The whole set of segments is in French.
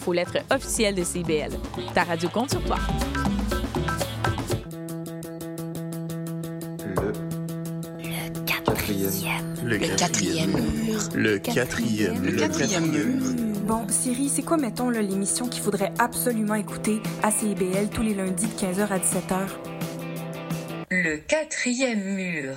infolettre officielle de CBL. Ta radio compte sur toi. Le quatrième mur. Le quatrième. Le quatrième mur. Bon, Siri, c'est quoi, mettons, l'émission qu'il faudrait absolument écouter à CIBL tous les lundis de 15h à 17h? Le quatrième mur.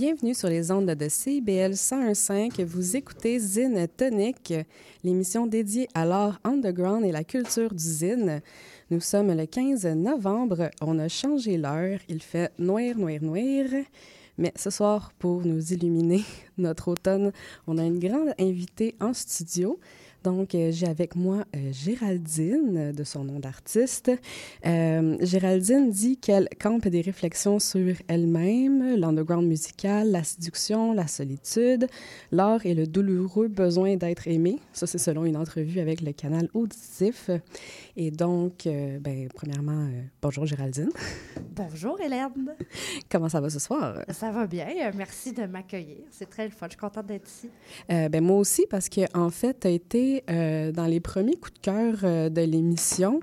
Bienvenue sur les ondes de CBL 101.5. Vous écoutez Zine Tonic, l'émission dédiée à l'art underground et la culture du zine. Nous sommes le 15 novembre. On a changé l'heure. Il fait noir, noir, noir. Mais ce soir, pour nous illuminer notre automne, on a une grande invitée en studio. Donc, euh, j'ai avec moi euh, Géraldine, de son nom d'artiste. Euh, Géraldine dit qu'elle campe des réflexions sur elle-même, l'underground musical, la séduction, la solitude, l'art et le douloureux besoin d'être aimé. Ça, c'est selon une entrevue avec le canal auditif. Et donc, euh, ben, premièrement, euh, bonjour Géraldine. Bonjour Hélène. Comment ça va ce soir? Ça va bien. Euh, Merci de m'accueillir. C'est très le fun. Je suis contente d'être ici. Euh, ben moi aussi, parce que en fait, tu as été euh, dans les premiers coups de cœur euh, de l'émission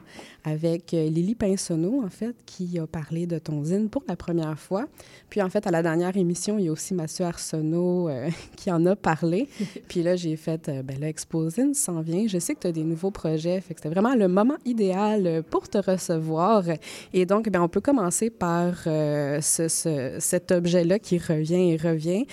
avec euh, Lily Pinsonneau, en fait, qui a parlé de ton zine pour la première fois. Puis, en fait, à la dernière émission, il y a aussi Mathieu Arsenault euh, qui en a parlé. Puis là, j'ai fait, euh, ben là, Exposine s'en vient. Je sais que tu as des nouveaux projets, fait que c'était vraiment le moment idéal euh, pour te recevoir. Et donc, ben, on peut commencer par euh, ce, ce- cet objet-là qui revient et revient,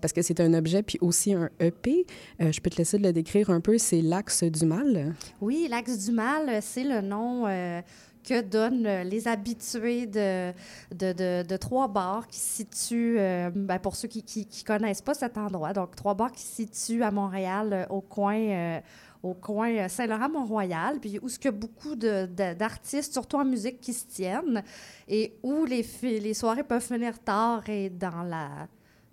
parce que c'est un objet, puis aussi un EP. Je peux te laisser le décrire un peu, c'est l'axe du mal. Oui, l'axe du mal, c'est le nom euh, que donnent les habitués de, de, de- de trois bars qui se situent, euh, ben, pour ceux qui ne connaissent pas cet endroit, donc trois bars qui se situent à Montréal euh, au coin. au coin Saint-Laurent-Mont-Royal, puis où ce que beaucoup d'artistes, surtout en musique, qui se tiennent, et où les, les soirées peuvent finir tard et dans la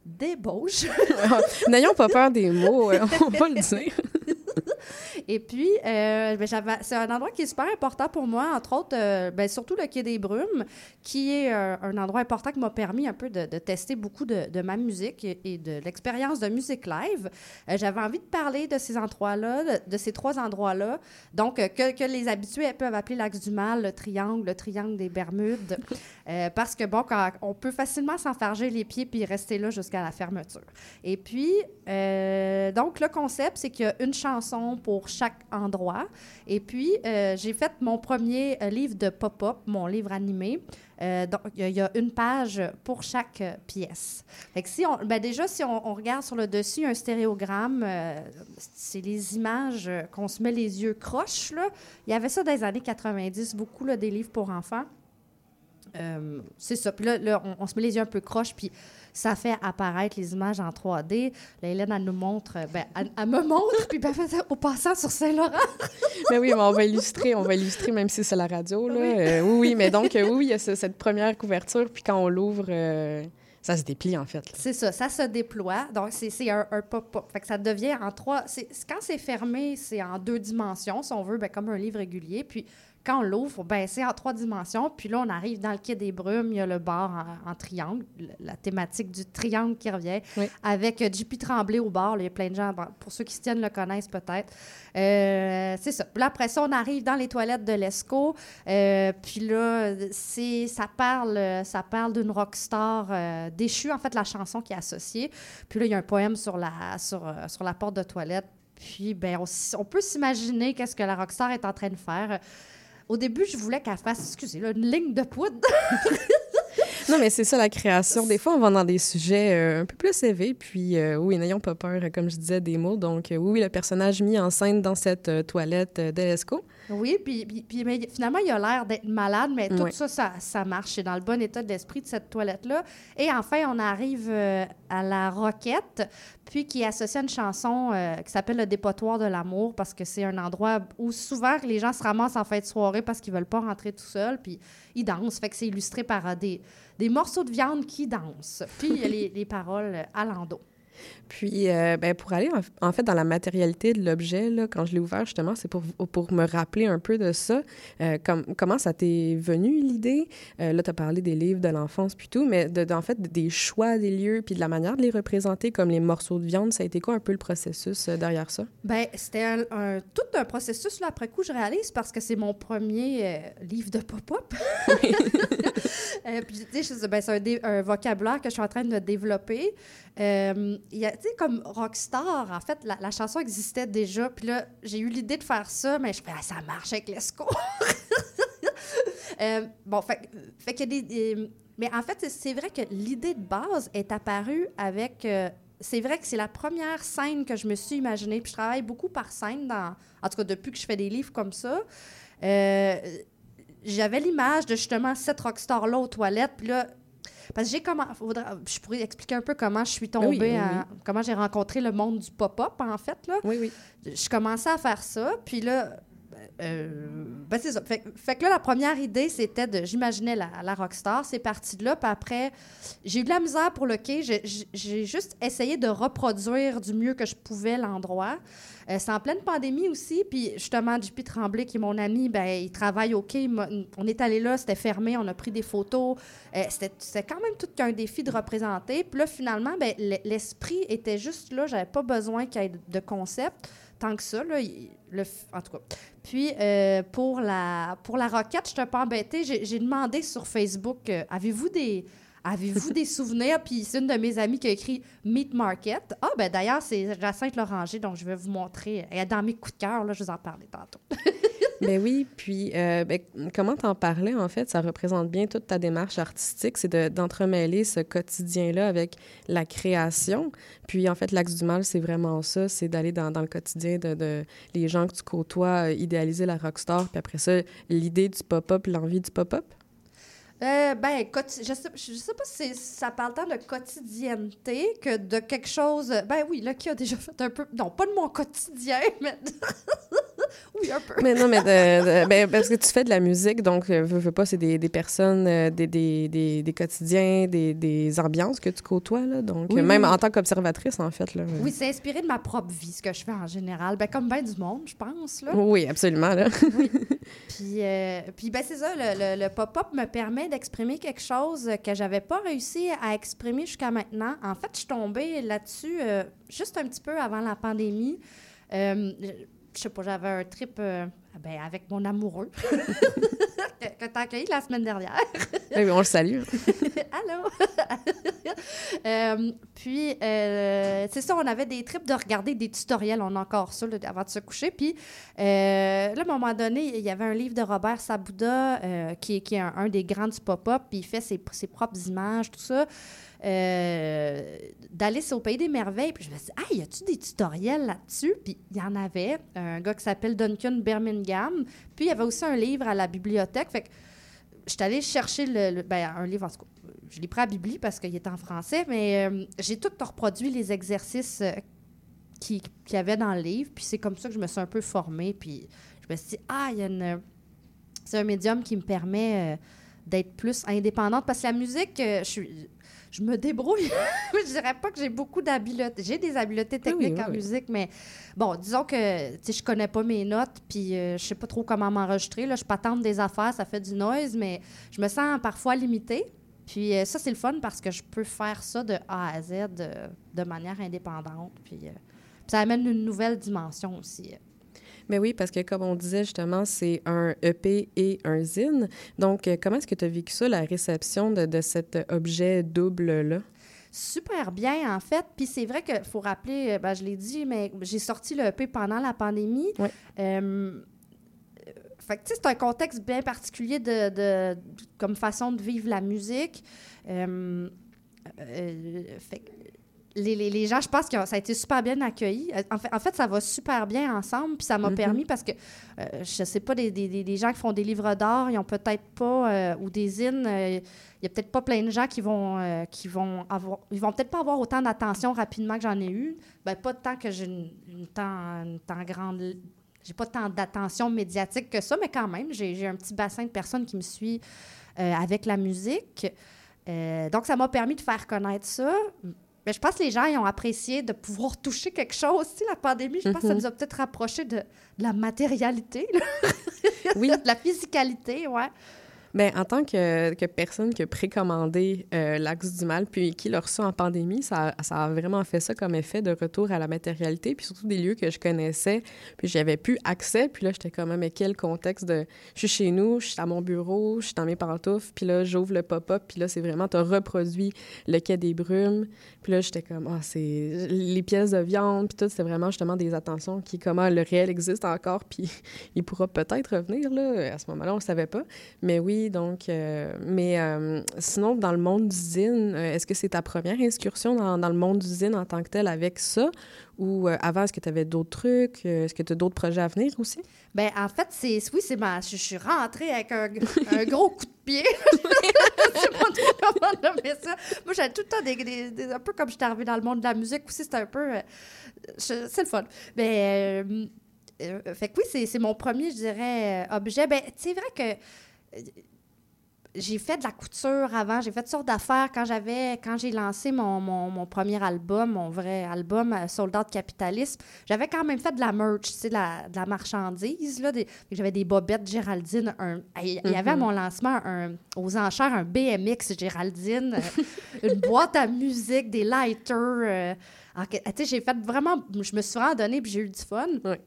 débauche. N'ayons pas peur des mots, euh, on va le dire. Et puis, euh, ben, c'est un endroit qui est super important pour moi, entre autres, euh, ben, surtout le Quai des Brumes, qui est euh, un endroit important qui m'a permis un peu de, de tester beaucoup de, de ma musique et, et de l'expérience de musique live. J'avais envie de parler de ces endroits-là, de, de ces trois endroits-là, donc que, que les habitués peuvent appeler l'axe du mal, le triangle, le triangle des Bermudes, parce que, bon, quand, on peut facilement s'enfarger les pieds puis rester là jusqu'à la fermeture. Et puis, donc, le concept, c'est qu'il y a une chanson pour chaque endroit. Et puis, euh, j'ai fait mon premier euh, livre de pop-up, mon livre animé. Euh, donc, il y a- une page pour chaque pièce. Fait si on, ben déjà, si on, regarde sur le dessus, un stéréogramme, c'est les images qu'on se met les yeux croches. Là. Il y avait ça dans les années 90, beaucoup là, des livres pour enfants. C'est ça. Puis là, là, on, on se met les yeux un peu croches, puis ça fait apparaître les images en 3D. Là, Hélène, elle nous montre, ben, elle, elle me montre, puis ben, fait- au passant sur Saint-Laurent. Mais oui, mais on va illustrer, on va illustrer même si c'est la radio. Là. Oui. Euh, oui, oui, mais donc, euh, oui, il y a ce- cette première couverture, puis quand on l'ouvre, euh, ça se déplie en fait. C'est ça, ça se déploie. Donc, c'est un, un pop-up. Fait que ça devient en trois. Quand c'est fermé, c'est en deux dimensions, si on veut, ben, comme un livre régulier. Puis, quand on l'ouvre, ben, c'est en trois dimensions. Puis là, on arrive dans le quai des brumes, il y a le bar en, en triangle, le- la thématique du triangle qui revient, Oui. avec euh, JP Tremblay au bar. là, Il y a plein de gens, pour ceux qui se tiennent, le connaissent peut-être. Euh, c'est ça. Puis là, après ça, on arrive dans les toilettes de l'ESCO. Euh, puis là, c'est, ça parle, ça parle d'une rockstar euh, déchue, en fait, la chanson qui est associée. Puis là, il y a un poème sur la, sur, sur la porte de toilette. Puis, ben, on, on peut s'imaginer qu'est-ce que la rockstar est en train de faire. Au début, je voulais qu'elle fasse, excusez, là, une ligne de poudre. non, mais c'est ça la création. Des fois, on va dans des sujets euh, un peu plus élevés, puis euh, oui, n'ayons pas peur, comme je disais, des mots. Donc, euh, oui, le personnage mis en scène dans cette toilette d'Elesco. Oui, puis, puis, mais finalement, il a l'air d'être malade, mais tout ça, ça, ça marche. C'est dans le bon état d'esprit de cette toilette-là. Et enfin, on arrive euh, à la roquette, puis qui à une chanson euh, qui s'appelle Le dépotoir de l'amour, parce que c'est un endroit où souvent les gens se ramassent en fin de soirée parce qu'ils veulent pas rentrer tout seuls, puis ils dansent. Fait que c'est illustré par euh, des, des morceaux de viande qui dansent. Puis il y a les, les paroles à l'endo. Puis, euh, ben, pour aller en, en fait dans la matérialité de l'objet, quand je l'ai ouvert, justement, c'est pour, pour me rappeler un peu de ça. Euh, com- comment ça t'est venu, l'idée? Euh, là, tu as parlé des livres de l'enfance, puis tout, mais de, de- en fait, des choix des lieux, puis de la manière de les représenter, comme les morceaux de viande, ça a été quoi un peu le processus euh, derrière ça? Ben, c'était un, un- tout un processus, là, après coup, je réalise, parce que c'est mon premier livre de pop-up. Puis, tu sais, ben, c'est un vocabulaire que je suis en train de développer. Tu sais, comme Rockstar, en fait, la, chanson existait déjà. Puis là, j'ai eu l'idée de faire ça, mais je fais, ah, ça marche avec l'ESCO. Euh, bon, fait, fait qu'il des- mais en fait, c'est vrai que l'idée de base est apparue avec. euh, c'est vrai que c'est la première scène que je me suis imaginée. Puis je travaille beaucoup par scène, dans, en tout cas depuis que je fais des livres comme ça. Euh, J'avais l'image de justement cette rockstar-là aux toilettes. Puis là, parce que j'ai comment. je pourrais expliquer un peu comment je suis tombée, Oui, oui, à- comment j'ai rencontré le monde du pop-up, en fait. Là Oui, oui. je commençais à faire ça, puis là, euh, ben c'est ça. Fait, que là, la première idée, c'était de. J'imaginais la, la rockstar, c'est parti de là, puis après, j'ai eu de la misère pour le quai. J'ai- juste essayé de reproduire du mieux que je pouvais l'endroit. Euh, c'est en pleine pandémie aussi, puis justement, JP Tremblay, qui est mon ami, ben, il travaille au quai. On est allé là, c'était fermé, on a pris des photos. Euh, c'était quand même tout qu'un défi de représenter. Puis là, finalement, ben, l'esprit était juste là, j'avais pas besoin qu'il y ait de- concept tant que ça. Là, en tout cas. Puis, euh, pour, la, pour la roquette, je suis un peu embêtée. J'ai j'ai demandé sur Facebook euh, avez-vous des. Avez-vous des souvenirs? Puis c'est une de mes amies qui a écrit Meat Market. Ah, ben d'ailleurs, c'est Jacinthe Loranger, donc je vais vous montrer. Elle est dans mes coups de cœur, là, je vous en parlais tantôt. Ben oui, puis euh, ben, comment t'en parlais, en fait, ça représente bien toute ta démarche artistique, c'est de- d'entremêler ce quotidien-là avec la création. Puis, en fait, l'axe du mal, c'est vraiment ça, c'est d'aller dans, dans le quotidien de, de les gens que tu côtoies, euh, idéaliser la rockstar, puis après ça, l'idée du pop-up, l'envie du pop-up? Euh, ben, je sais, je sais pas si ça parle tant de quotidienneté que de quelque chose. Ben oui, là, qui a déjà fait un peu. Non, pas de mon quotidien, mais. oui, un peu. Mais non, mais de- de- ben, parce que tu fais de la musique, donc, euh, veux, veux pas, c'est des, des personnes, euh, des, des, des, quotidiens, des, des ambiances que tu côtoies, là. Donc, Oui, même oui. en tant qu'observatrice, en fait, là. Oui, c'est inspiré de ma propre vie, ce que je fais en général. Ben, comme bien du monde, je pense, là. Oui, absolument, là. Puis, euh, puis ben, c'est ça, le, le- le pop-up me permet d'exprimer quelque chose que j'avais pas réussi à exprimer jusqu'à maintenant. En fait, je suis tombée là-dessus euh, juste un petit peu avant la pandémie. Euh, je sais pas, j'avais un trip euh, ben, avec mon amoureux que, que t'as accueilli la semaine dernière. Oui, on le salue. Allô? Euh, puis, euh, c'est ça, on avait des trips de regarder des tutoriels, on a encore ça là, avant de se coucher. Puis, là, à un moment donné, il y avait un livre de Robert Sabouda, qui, est- qui est un, un des grands du pop-up, puis il fait ses, ses propres images, tout ça. Euh, d'Alice au Pays des Merveilles. Puis je me suis dit, ah, y a-tu des tutoriels là-dessus? Puis il y en avait. Un gars qui s'appelle Duncan Birmingham. Puis il y avait aussi un livre à la bibliothèque. Fait que je suis allée chercher le, ben, un livre, en tout cas, je l'ai pris à Bibli parce qu'il est en français, mais euh, j'ai tout reproduit les exercices euh, qui- qu'il y avait dans le livre. Puis c'est comme ça que je me suis un peu formée. Puis je me suis dit, ah, il y a une. C'est un médium qui me permet d'être plus indépendante parce que la musique, je suis. Je me débrouille. je dirais pas que j'ai beaucoup d'habiletés. J'ai des habiletés oui, techniques oui, en oui. musique, mais bon, disons que je connais pas mes notes, puis euh, je sais pas trop comment m'enregistrer. Là, je patente des affaires, ça fait du noise, mais je me sens parfois limitée. Puis euh, ça, c'est le fun parce que je peux faire ça de A à Z euh, de manière indépendante. Puis, euh, puis ça amène une nouvelle dimension aussi. Mais oui, parce que comme on disait justement, c'est un EP et un zine. Donc, euh, comment est-ce que tu as vécu ça, la réception de, de cet objet double-là? Super bien, en fait. Puis c'est vrai qu'il faut rappeler, euh, ben, je l'ai dit, mais j'ai sorti le EP pendant la pandémie. Ouais. Euh, fait que, c'est un contexte bien particulier de, de- comme façon de vivre la musique. Euh, euh, fait que les, les- les gens, je pense que ça a été super bien accueilli. Euh, En fait, en fait, ça va super bien ensemble. Puis ça m'a Mhm. permis parce que, euh, je sais pas, des, des- des- des gens qui font des livres d'art, ils ont peut-être pas, euh, ou des euh, il y a peut-être pas plein de gens qui vont, qui vont avoir, ils vont peut-être pas avoir autant d'attention rapidement que j'en ai eu. Ben, pas tant que j'ai une, une temps, une temps grande. J'ai pas tant d'attention médiatique que ça, mais quand même, j'ai j'ai un petit bassin de personnes qui me suivent euh, avec la musique. Euh, donc, ça m'a permis de faire connaître ça. Mais je pense que les gens ils ont apprécié de pouvoir toucher quelque chose. Tu sais, la pandémie, je pense que ça Mhm. nous a peut-être rapproché de, de la matérialité, là. Oui. de la physicalité, ouais. Ben, en tant que, personne qui a précommandé euh, l'Axe du Mal, puis qui l'a reçu en pandémie, ça, a vraiment fait ça comme effet de retour à la matérialité, puis surtout des lieux que je connaissais, puis j'avais plus accès, puis là, j'étais comme, Ah, mais quel contexte de... Je suis chez nous, je suis à mon bureau, je suis dans mes pantoufles, puis là, j'ouvre le pop-up, puis là, c'est vraiment, t'as reproduit le quai des brumes, puis là, j'étais comme, ah, c'est... Les pièces de viande, puis tout, c'est vraiment justement des attentions qui, comment le réel existe encore, puis il pourra peut-être revenir, là, à ce moment-là, on le savait pas. Mais oui, donc, euh, mais euh, sinon, dans le monde d'usine, euh, est-ce que c'est ta première incursion dans, dans le monde d'usine en tant que tel avec ça? Ou avant, est-ce que tu avais d'autres trucs? Est-ce que tu as d'autres projets à venir aussi? Ben, en fait, c'est oui, c'est ma. Je, je suis rentrée avec un, gros coup de pied. je sais pas trop comment nommer ça. Moi, j'avais tout le temps des, Un peu comme j'étais arrivée dans le monde de la musique aussi, c'était un peu. je- c'est le fun. Mais. euh, fait que oui, c'est mon premier, je dirais, objet. Ben, c'est vrai que. J'ai fait de la couture avant, j'ai fait toutes sortes d'affaires quand j'avais quand j'ai lancé mon, mon, mon premier album, mon vrai album euh, Soldat de capitalisme. J'avais quand même fait de la merch, tu sais, de la, de la marchandise là, j'avais des bobettes Géraldine, un il y avait à Mhm. mon lancement un, aux enchères un BMX Géraldine, euh, une boîte à musique, des lighters euh, tu sais, j'ai fait vraiment je me suis vraiment donné puis j'ai eu du fun. Ouais.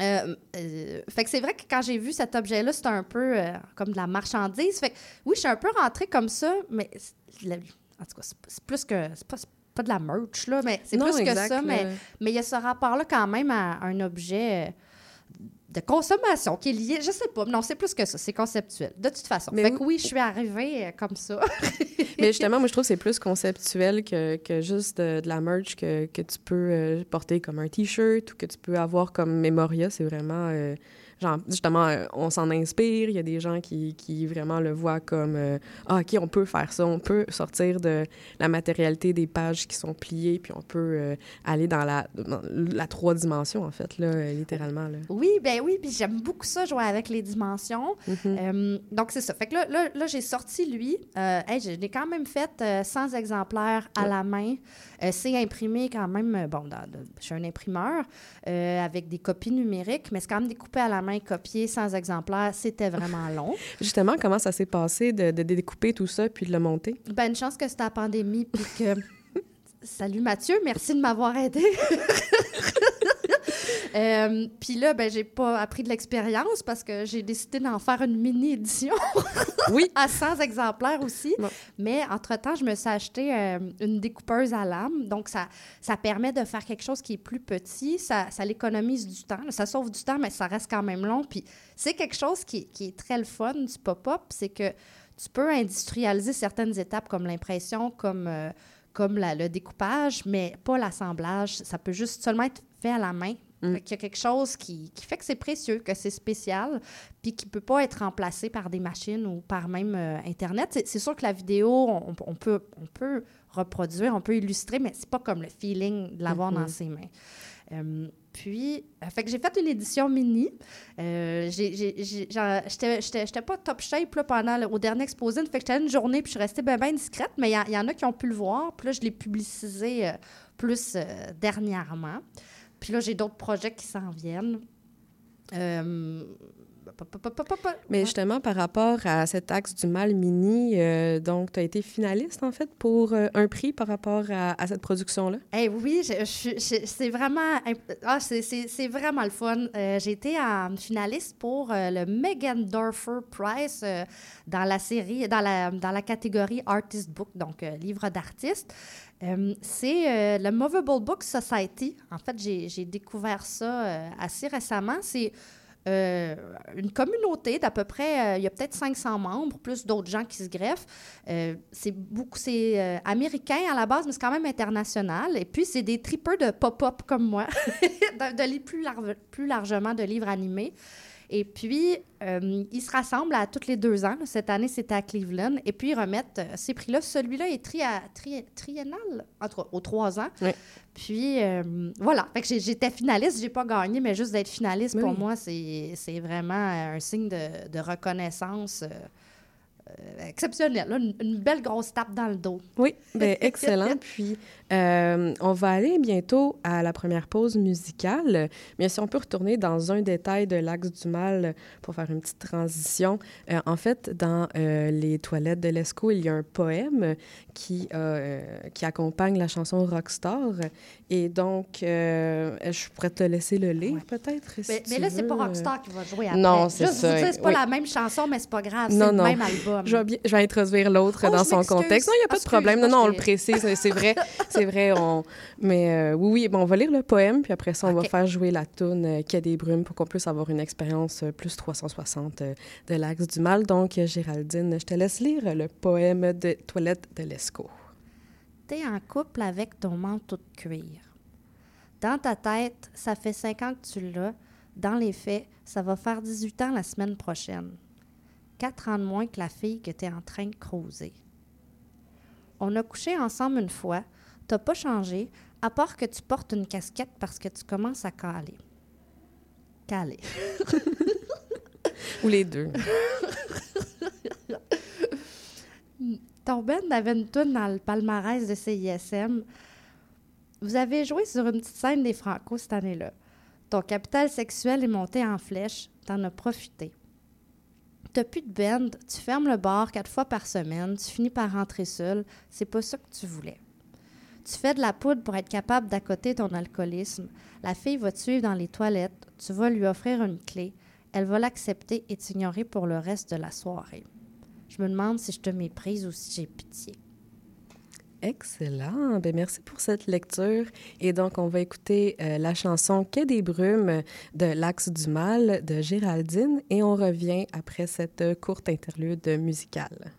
Euh, euh, fait que c'est vrai que quand j'ai vu cet objet-là, c'était un peu euh, comme de la marchandise. Fait que oui, je suis un peu rentrée comme ça, mais en tout cas, c'est plus que. C'est pas, c'est pas de la merch, là, mais c'est plus que ça. Mais il y a ce rapport-là quand même à un objet de consommation qui est lié. Je sais pas, mais non, c'est plus que ça. C'est conceptuel, de toute façon. Mais fait oui. que oui, je suis arrivée euh, comme ça. Mais justement, moi, je trouve que c'est plus conceptuel que, que juste de, de la merch que, que tu peux euh, porter comme un T-shirt ou que tu peux avoir comme mémoria. C'est vraiment... euh, genre, justement, euh, on s'en inspire. Il y a des gens qui, qui vraiment le voient comme euh, Ah, OK, on peut faire ça. On peut sortir de la matérialité des pages qui sont pliées, puis on peut euh, aller dans la, dans la trois dimensions, en fait, là, littéralement. Là. oui, ben oui, puis j'aime beaucoup ça, jouer avec les dimensions. Mhm. Euh, donc, c'est ça. Fait que là, là, là, j'ai sorti lui. Hey, je l'ai quand même fait euh, 100 exemplaires à Ouais. la main. Euh, c'est imprimé quand même, euh, bon, dans, je suis un imprimeur euh, avec des copies numériques, mais c'est quand même découpé à la main, copié 100 exemplaires. C'était vraiment long. Justement, comment ça s'est passé de, de découper tout ça puis de le monter? Ben, une chance que c'était la pandémie, puis que... Salut Mathieu, merci de m'avoir aidé. Euh, puis là, ben, j'ai pas appris de l'expérience parce que j'ai décidé d'en faire une mini-édition Oui! à 100 exemplaires aussi. Bon. Mais entre-temps, je me suis acheté euh, une découpeuse à lame. Donc, ça, ça permet de faire quelque chose qui est plus petit. Ça, ça l'économise du temps. Ça sauve du temps, mais ça reste quand même long. Puis, c'est quelque chose qui, qui est très le fun du pop-up. C'est que tu peux industrialiser certaines étapes comme l'impression, comme, euh, comme la- le découpage, mais pas l'assemblage. Ça peut juste seulement être fait à la main. Mm. Y a quelque chose qui, qui fait que c'est précieux, que c'est spécial, puis qui peut pas être remplacé par des machines ou par même euh, Internet. C'est, sûr que la vidéo, on, on peut, on peut reproduire, on peut illustrer, mais c'est pas comme le feeling de l'avoir Mhm. dans ses mains. Euh, puis, euh, fait que j'ai fait une édition mini. Euh, J'étais pas top shape là, pendant le, au dernier exposé. Fait que j'étais une journée puis je suis restée bien ben discrète. Mais il y, en- il y en a qui ont pu le voir. Puis là, je l'ai publicisé euh, plus dernièrement. Puis là, j'ai d'autres projets qui s'en viennent. Euh, Mais justement, par rapport à cet axe du mal mini, euh, donc, tu as été finaliste, en fait, pour euh, un prix par rapport à, à cette production-là? Eh oui, je- je suis- je- c'est vraiment, ah, c'est- vraiment le fun. Euh, J'ai été en finaliste pour le Megan Dorfer Prize dans la série, dans la, dans la catégorie Artist Book, donc livre d'artiste. Euh, c'est euh, le Movable Book Society. En fait, j'ai découvert ça euh, assez récemment. C'est euh, une communauté d'à peu près, il y a peut-être 500 membres, plus d'autres gens qui se greffent. C'est beaucoup, c'est américain à la base, mais c'est quand même international. Et puis, c'est des tripeurs de pop-up comme moi, de, de plus largement de livres animés. Et puis, euh, ils se rassemblent à tous les deux ans. là. Cette année, c'était à Cleveland. Et puis, ils remettent euh, ces prix-là. Celui-là est tri tri- triennal, entre, aux trois ans. Oui. Puis, euh, voilà. Fait que j'étais finaliste. J'ai pas gagné, mais juste d'être finaliste, Oui. pour moi, c'est vraiment un signe de, de reconnaissance exceptionnel. là. Une, une belle grosse tape dans le dos. Oui, ben, excellent. Puis, euh, on va aller bientôt à la première pause musicale. Mais si on peut retourner dans un détail de l'Axe du Mal pour faire une petite transition. Euh, en fait, dans euh, les toilettes de l'ESCO, il y a un poème qui, qui accompagne la chanson Rockstar. Et donc, je pourrais te laisser le lire, Ouais. peut-être. si Mais, mais là, c'est pas. Rockstar qui va jouer après. Non, c'est ça, vous dire, c'est pas oui. la même chanson, mais c'est pas grave. Non, C'est non. le même album. Je vais, bien- je vais introduire l'autre Oh, dans son contexte. Non, il n'y a pas de Excuse, problème. Non, non, on le précise. C'est vrai. C'est vrai. On... Mais euh, oui, oui. Bon, on va lire le poème, puis après ça, on va Ok. faire jouer la toune euh, Quai des brumes pour qu'on puisse avoir une expérience euh, plus 360 euh, de l'Axe du Mal. Donc, euh, Géraldine, je te laisse lire le poème de Toilette de l'Esco. T'es en couple avec ton manteau de cuir. Dans ta tête, ça fait cinq ans que tu l'as. Dans les faits, ça va faire 18 ans la semaine prochaine. Quatre ans de moins que la fille que t'es en train de creuser. On a couché ensemble une fois. T'as pas changé, à part que tu portes une casquette parce que tu commences à caler. Caler. Ou les deux. Ton band avait une toune dans le palmarès de CISM. Vous avez joué sur une petite scène des Franco cette année-là. Ton capital sexuel est monté en flèche. T'en as profité. T'as plus de band, tu fermes le bar quatre fois par semaine, tu finis par rentrer seul. C'est pas ça que tu voulais. Tu fais de la poudre pour être capable d'accoter ton alcoolisme. La fille va te suivre dans les toilettes. Tu vas lui offrir une clé. Elle va l'accepter et t'ignorer pour le reste de la soirée. Je me demande si je te méprise ou si j'ai pitié. Excellent. Ben, merci pour cette lecture. Et donc, on va écouter euh, la chanson Quai des brumes de l'Axe du Mal de Géraldine et on revient après cette euh, courte interlude musicale.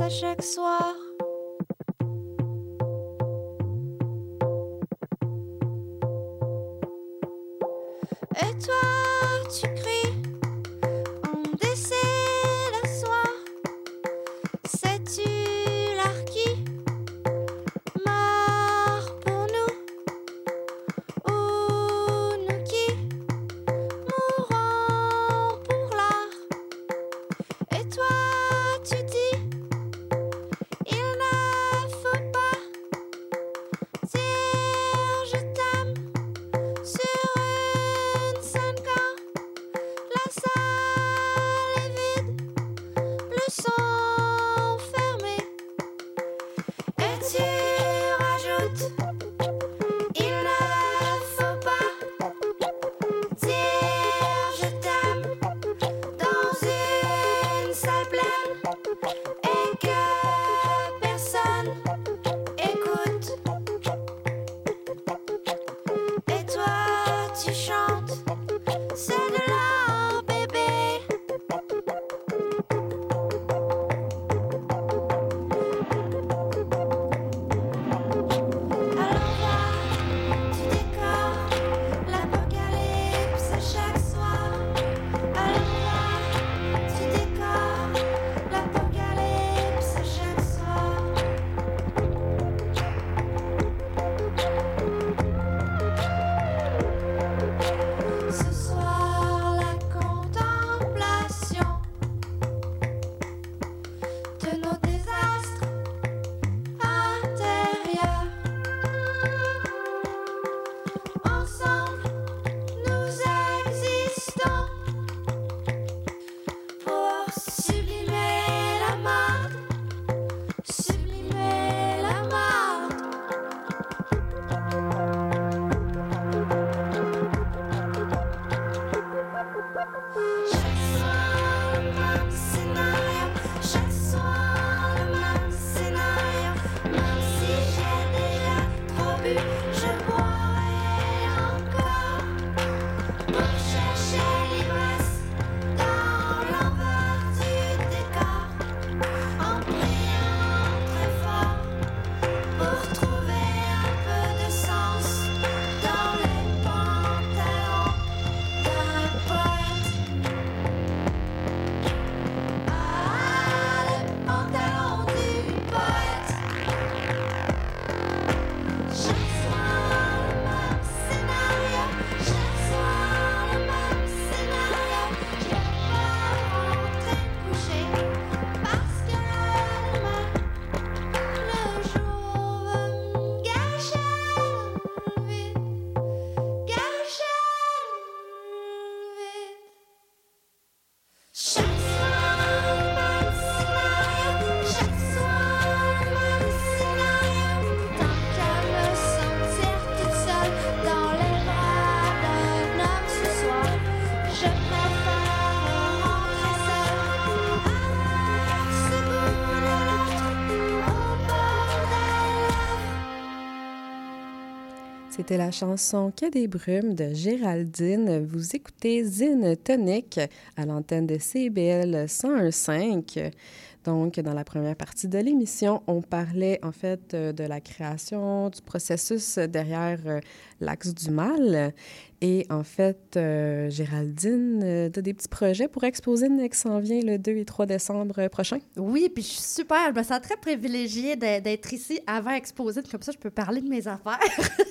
À chaque soir. C'était la chanson Que des brumes de Géraldine. Vous écoutez Zine Tonic à l'antenne de CBL 101.5. Donc, dans la première partie de l'émission, on parlait en fait euh, de la création du processus derrière euh, l'axe du mal. Et en fait, euh, Géraldine, euh, tu as des petits projets pour exposer qui s'en vient le 2 et 3 décembre prochain? Oui, puis je suis super. Je me sens très privilégiée d'être ici avant exposée. Comme ça, je peux parler de mes affaires.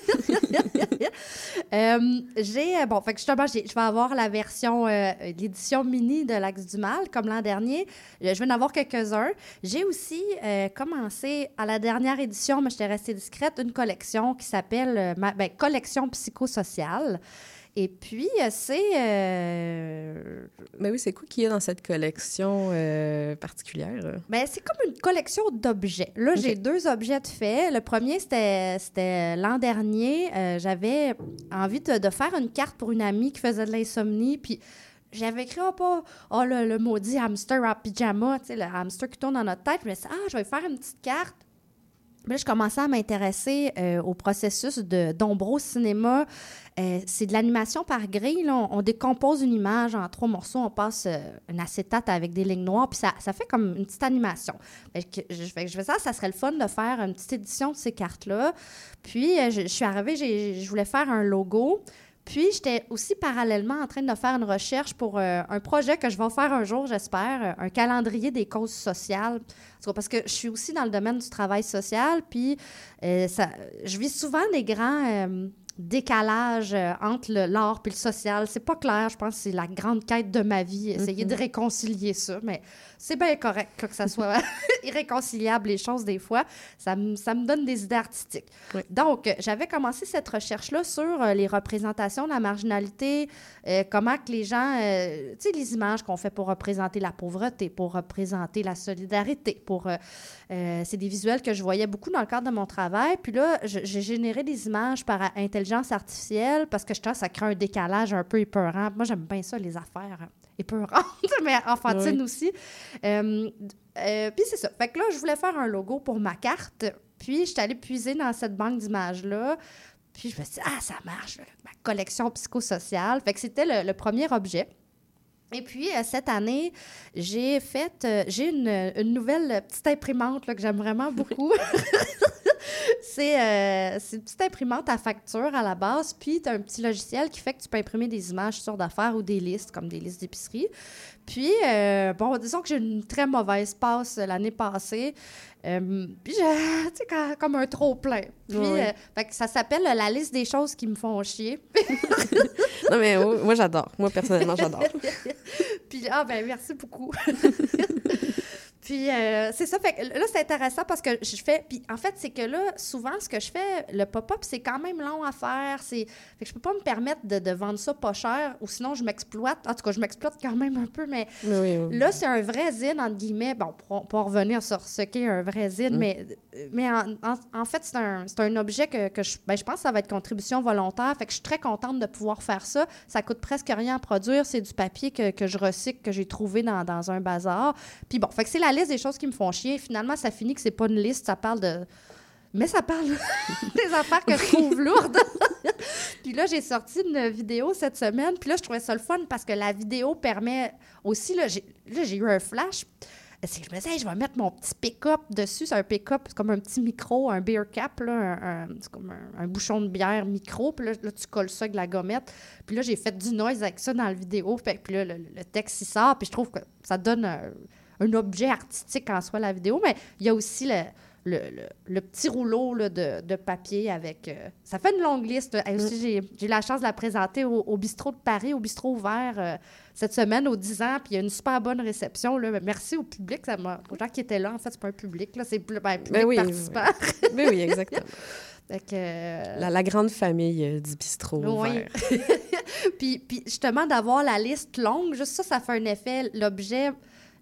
euh, j'ai, bon, fait que justement, je vais avoir la version, euh, l'édition mini de l'Axe du Mal, comme l'an dernier. Je vais en avoir quelques-uns. J'ai aussi euh, commencé à la dernière édition, mais j'étais restée discrète, une collection qui s'appelle euh, ben, Collection psychosociale. Et puis, c'est. euh, Mais oui, c'est quoi qu'il y a dans cette collection euh, particulière? Ben, c'est comme une collection d'objets. Là, j'ai deux objets de fait. Le premier, c'était c'était l'an dernier. Euh, J'avais envie de, de faire une carte pour une amie qui faisait de l'insomnie. Puis j'avais écrit, oh, pas, oh, le, le maudit hamster en pyjama, tu sais, le hamster qui tourne dans notre tête. Je me suis dit, ah, je vais faire une petite carte. Là, je commençais à m'intéresser euh, au processus d'Ombro Cinéma. Euh, c'est de l'animation par grille. On, décompose une image en trois morceaux. On passe euh, un acétate avec des lignes noires. Puis ça, ça fait comme une petite animation. Je, que fais ça. Ça serait le fun de faire une petite édition de ces cartes-là. Puis, euh, je, je suis arrivée, je voulais faire un logo. Puis, j'étais aussi parallèlement en train de faire une recherche pour euh, un projet que je vais faire un jour, j'espère, euh, un calendrier des causes sociales. Parce que je suis aussi dans le domaine du travail social, puis euh, ça, je vis souvent des grands décalages euh, entre l'art puis le social. C'est pas clair, je pense que c'est la grande quête de ma vie, essayer de réconcilier ça, mais c'est bien correct que ça soit irréconciliable, les choses, des fois. Ça, me- ça me donne des idées artistiques. Oui. Donc, euh, j'avais commencé cette recherche-là sur euh, les représentations de la marginalité, euh, comment que les gens, euh, tu sais, les images qu'on fait pour représenter la pauvreté, pour représenter la solidarité, pour... c'est des visuels que je voyais beaucoup dans le cadre de mon travail. Puis là, j'ai généré des images par intelligence artificielle parce que je trouve que ça crée un décalage un peu épeurant. Moi, j'aime bien ça, les affaires épeurantes, mais enfantines Oui. aussi. Euh, euh, puis c'est ça. Fait que là, je voulais faire un logo pour ma carte. Puis, je suis allée puiser dans cette banque d'images-là. Puis, je me suis dit, ah, ça marche, ma collection psychosociale. Fait que c'était le, le premier objet. Et puis, euh, cette année, j'ai fait, j'ai une, une nouvelle petite imprimante là, que j'aime vraiment beaucoup. c'est euh, une petite imprimante à facture à la base, puis tu as un petit logiciel qui fait que tu peux imprimer des images sur d'affaires ou des listes, comme des listes d'épicerie. Puis, euh, bon, disons que j'ai eu une très mauvaise passe l'année passée. Euh, puis, tu sais, comme un trop-plein. Puis, Oui. euh, fait que ça s'appelle la liste des choses qui me font chier. Non, mais moi, j'adore. Moi, personnellement, j'adore. Puis, ah, ben, merci beaucoup. Puis, euh, c'est ça. Fait que là, c'est intéressant parce que je fais. Puis, en fait, c'est que là, souvent, ce que je fais, le pop-up, c'est quand même long à faire. C'est... Fait que je peux pas me permettre de, de vendre ça pas cher ou sinon, je m'exploite. En tout cas, je m'exploite quand même un peu, mais Oui, oui, oui. Là, c'est un vrai zine, entre guillemets. Bon, pour, pour revenir sur ce qu'est un vrai zine, Mm. mais, mais en, en- en fait, c'est un, c'est un objet que, que je, ben, je pense que ça va être contribution volontaire. Fait que je suis très contente de pouvoir faire ça. Ça coûte presque rien à produire. C'est du papier que, que je recycle, que j'ai trouvé dans, dans un bazar. Puis bon, fait que c'est la liste des choses qui me font chier. Finalement, ça finit que c'est pas une liste, ça parle de. Mais ça parle des affaires que je trouve lourdes. puis là, j'ai sorti une vidéo cette semaine. Puis là, je trouvais ça le fun parce que la vidéo permet aussi, là, j'ai eu un flash. C'est que je me disais, Hey, je vais mettre mon petit pick-up dessus. C'est un pick-up, c'est comme un petit micro, un beer cap, là, un- un- c'est comme un, un bouchon de bière micro. Puis là, là, tu colles ça avec la gommette. Puis là, j'ai fait du noise avec ça dans la vidéo. Puis là, le, le texte, il sort. Puis je trouve que ça donne un objet artistique en soi, la vidéo. Mais il y a aussi le, le, le- le petit rouleau là, de, de papier avec... euh, ça fait une longue liste. j'ai- j'ai eu la chance de la présenter au, au bistrot de Paris, au bistrot ouvert euh, cette semaine, aux 10 ans. Puis il y a une super bonne réception. Là. Merci au public, ça m'a- aux gens qui étaient là. En fait, c'est pas un public, là, c'est plus- ben, public Ben oui, participant. Oui, oui, exactement. Fait que, euh, La, la grande famille euh, du bistrot Oui. puis, puis justement, d'avoir la liste longue, juste ça, ça fait un effet. L'objet,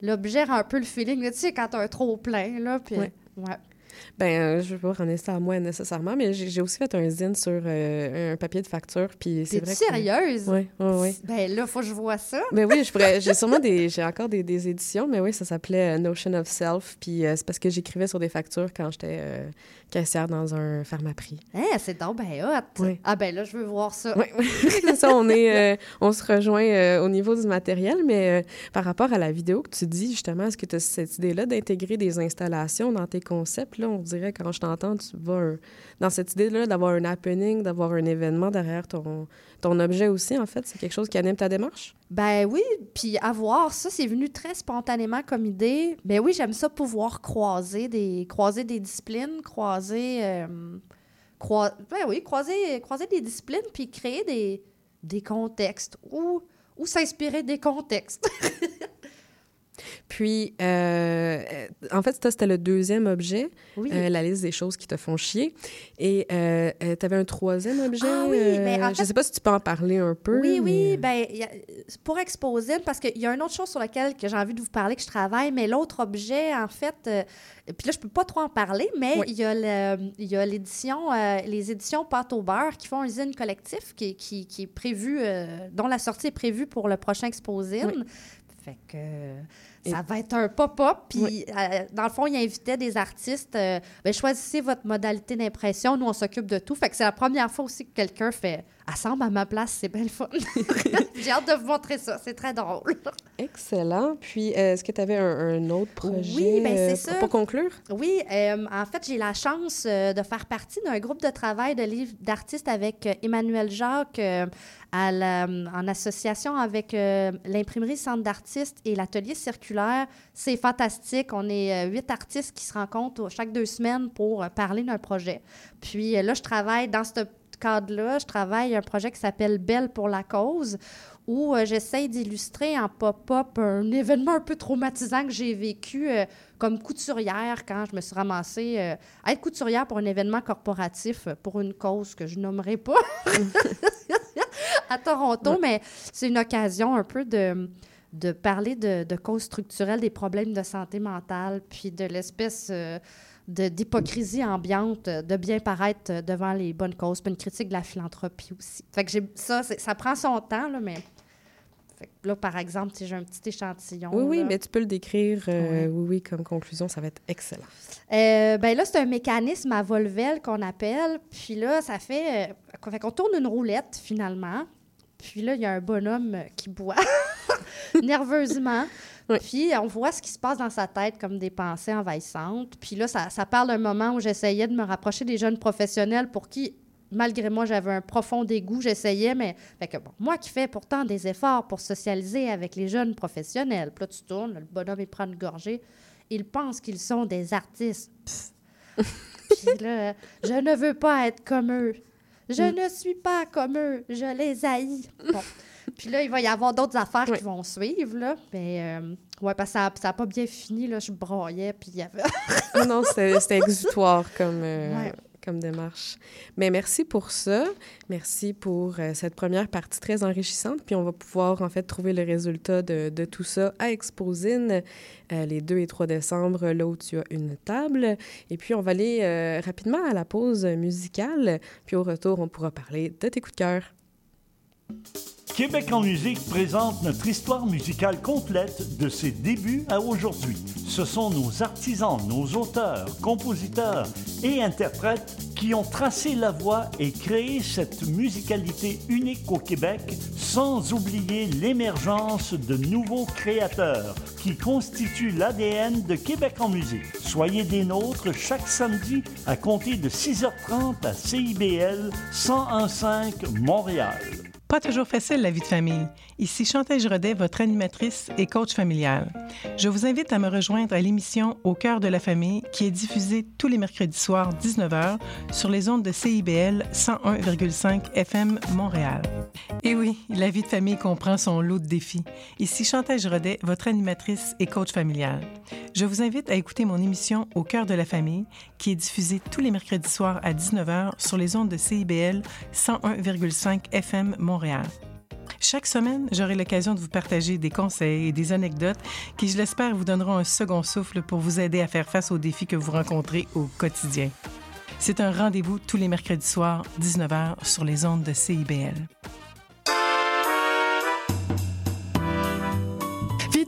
l'objet rend un peu le feeling. là, Tu sais, quand t'as un trop plein, là, puis... Ouais. ouais. Ben, euh, je vais pas ramener ça à moi nécessairement, mais j'ai aussi fait un zine sur euh, un papier de facture, puis c'est sérieuse? Oui, oui, oui. Ben là, faut que je vois ça. Ben oui, je pourrais, j'ai sûrement des, j'ai encore des, des éditions, mais oui, ça s'appelait euh, Notion of Self, puis euh, c'est parce que j'écrivais sur des factures quand j'étais, caissière dans un pharmaprix. Hein, c'est donc ben hot. Oui. Ah ben là, je veux voir ça. Oui, c'est ça, on, est, euh, on se rejoint euh, au niveau du matériel, mais euh, par rapport à la vidéo que tu dis, justement, est-ce que tu as cette idée-là d'intégrer des installations dans tes concepts? Là, on dirait, quand je t'entends, tu vas dans cette idée-là d'avoir un happening, d'avoir un événement derrière ton, ton objet aussi, en fait. C'est quelque chose qui anime ta démarche? Ben oui, puis avoir ça, c'est venu très spontanément comme idée. Ben oui, j'aime ça pouvoir croiser des croiser des disciplines, croiser euh, ben oui, croiser des disciplines puis créer des contextes ou s'inspirer des contextes. Puis, euh, euh, en fait, c'était le deuxième objet, Oui. euh, la liste des choses qui te font chier. Et tu avais un troisième objet. Ah oui, ben, en je fait- sais pas si tu peux en parler un peu. Oui, oui, ben, a- pour exposer, parce qu'il y a une autre chose sur laquelle que j'ai envie de vous parler, que je travaille, mais l'autre objet, en fait, euh, puis là, je peux pas trop en parler, mais Oui. il y a l'édition, euh, les éditions Pâte au beurre qui font un zine collectif qui, qui, qui est prévu, euh, dont la sortie est prévue pour le prochain Exposine. Fait que ça va être un pop-up. Puis, euh, dans le fond, il invitait des artistes. euh, ben, choisissez votre modalité d'impression. Nous, on s'occupe de tout. Fait que c'est la première fois aussi que quelqu'un fait Assemble à ma place, c'est bien le fun. J'ai hâte de vous montrer ça. C'est très drôle. Excellent. Puis, euh, est-ce que tu avais un, un autre projet Oui, ben, c'est euh, ça. pour conclure? Oui, euh, en fait, j'ai la chance euh, de faire partie d'un groupe de travail de livres d'artistes avec Emmanuel Jacques à la- en association avec l'imprimerie Centre d'artistes et l'atelier circulaire. C'est fantastique. On est huit artistes qui se rencontrent chaque deux semaines pour parler d'un projet. Puis là, je travaille dans ce cadre-là, je travaille un projet qui s'appelle Belle pour la cause, où euh, j'essaie d'illustrer en pop-up un événement un peu traumatisant que j'ai vécu euh, comme couturière quand je me suis ramassée euh, à être couturière pour un événement corporatif euh, pour une cause que je nommerai pas à Toronto, mais c'est une occasion un peu de de parler de, de causes structurelles des problèmes de santé mentale, puis de l'espèce euh, d'hypocrisie ambiante, euh, de bien paraître euh, devant les bonnes causes, puis une critique de la philanthropie aussi. Fait que ça, ça prend son temps, là, mais... Là, par exemple, si j'ai un petit échantillon... Oui, oui, là. mais tu peux le décrire, euh, Ouais. oui, oui, comme conclusion, ça va être excellent. Euh, ben là, c'est un mécanisme à Volvel qu'on appelle. Puis là, ça fait... euh, fait qu'on tourne une roulette, finalement. Puis là, il y a un bonhomme qui boit nerveusement. Oui. Puis on voit ce qui se passe dans sa tête comme des pensées envahissantes. Puis là, ça, ça parle d'un moment où j'essayais de me rapprocher des jeunes professionnels pour qui, malgré moi, j'avais un profond dégoût. J'essayais, mais... Fait que bon, moi qui fais pourtant des efforts pour socialiser avec les jeunes professionnels. Puis là, tu tournes, le bonhomme, il prend une gorgée. Ils pensent qu'ils sont des artistes. Puis là, je ne veux pas être comme eux. Je Mm. ne suis pas comme eux. Je les haïs. Bon. Puis là, il va y avoir d'autres affaires Oui. qui vont suivre, là. Mais, euh, ouais, parce que ça n'a pas bien fini, là. Je broyais, puis il y avait... non, non, c'était c'était exutoire comme, euh, Ouais. comme démarche. Mais merci pour ça. Merci pour euh, cette première partie très enrichissante. Puis on va pouvoir, en fait, trouver le résultat de, de tout ça à Exposine euh, les 2 et 3 décembre, là où tu as une table. Et puis, on va aller euh, rapidement à la pause musicale. Puis au retour, on pourra parler de tes coups de cœur. Québec en musique présente notre histoire musicale complète de ses débuts à aujourd'hui. Ce sont nos artisans, nos auteurs, compositeurs et interprètes qui ont tracé la voie et créé cette musicalité unique au Québec, sans oublier l'émergence de nouveaux créateurs qui constituent l'ADN de Québec en musique. Soyez des nôtres chaque samedi à compter de 6h30 à CIBL 1015 Montréal. Pas toujours facile la vie de famille. Ici Chantal Rodet, votre animatrice et coach familial. Je vous invite à me rejoindre à l'émission Au cœur de la famille qui est diffusée tous les mercredis soirs 19h sur les ondes de CIBL 101,5 FM Montréal. Et oui, la vie de famille comprend son lot de défis. Ici Chantal Rodet, votre animatrice et coach familial. Je vous invite à écouter mon émission Au cœur de la famille qui est diffusée tous les mercredis soirs à 19h sur les ondes de CIBL 101,5 FM Montréal. Chaque semaine, j'aurai l'occasion de vous partager des conseils et des anecdotes qui, je l'espère, vous donneront un second souffle pour vous aider à faire face aux défis que vous rencontrez au quotidien. C'est un rendez-vous tous les mercredis soirs, 19h, sur les ondes de CIBL.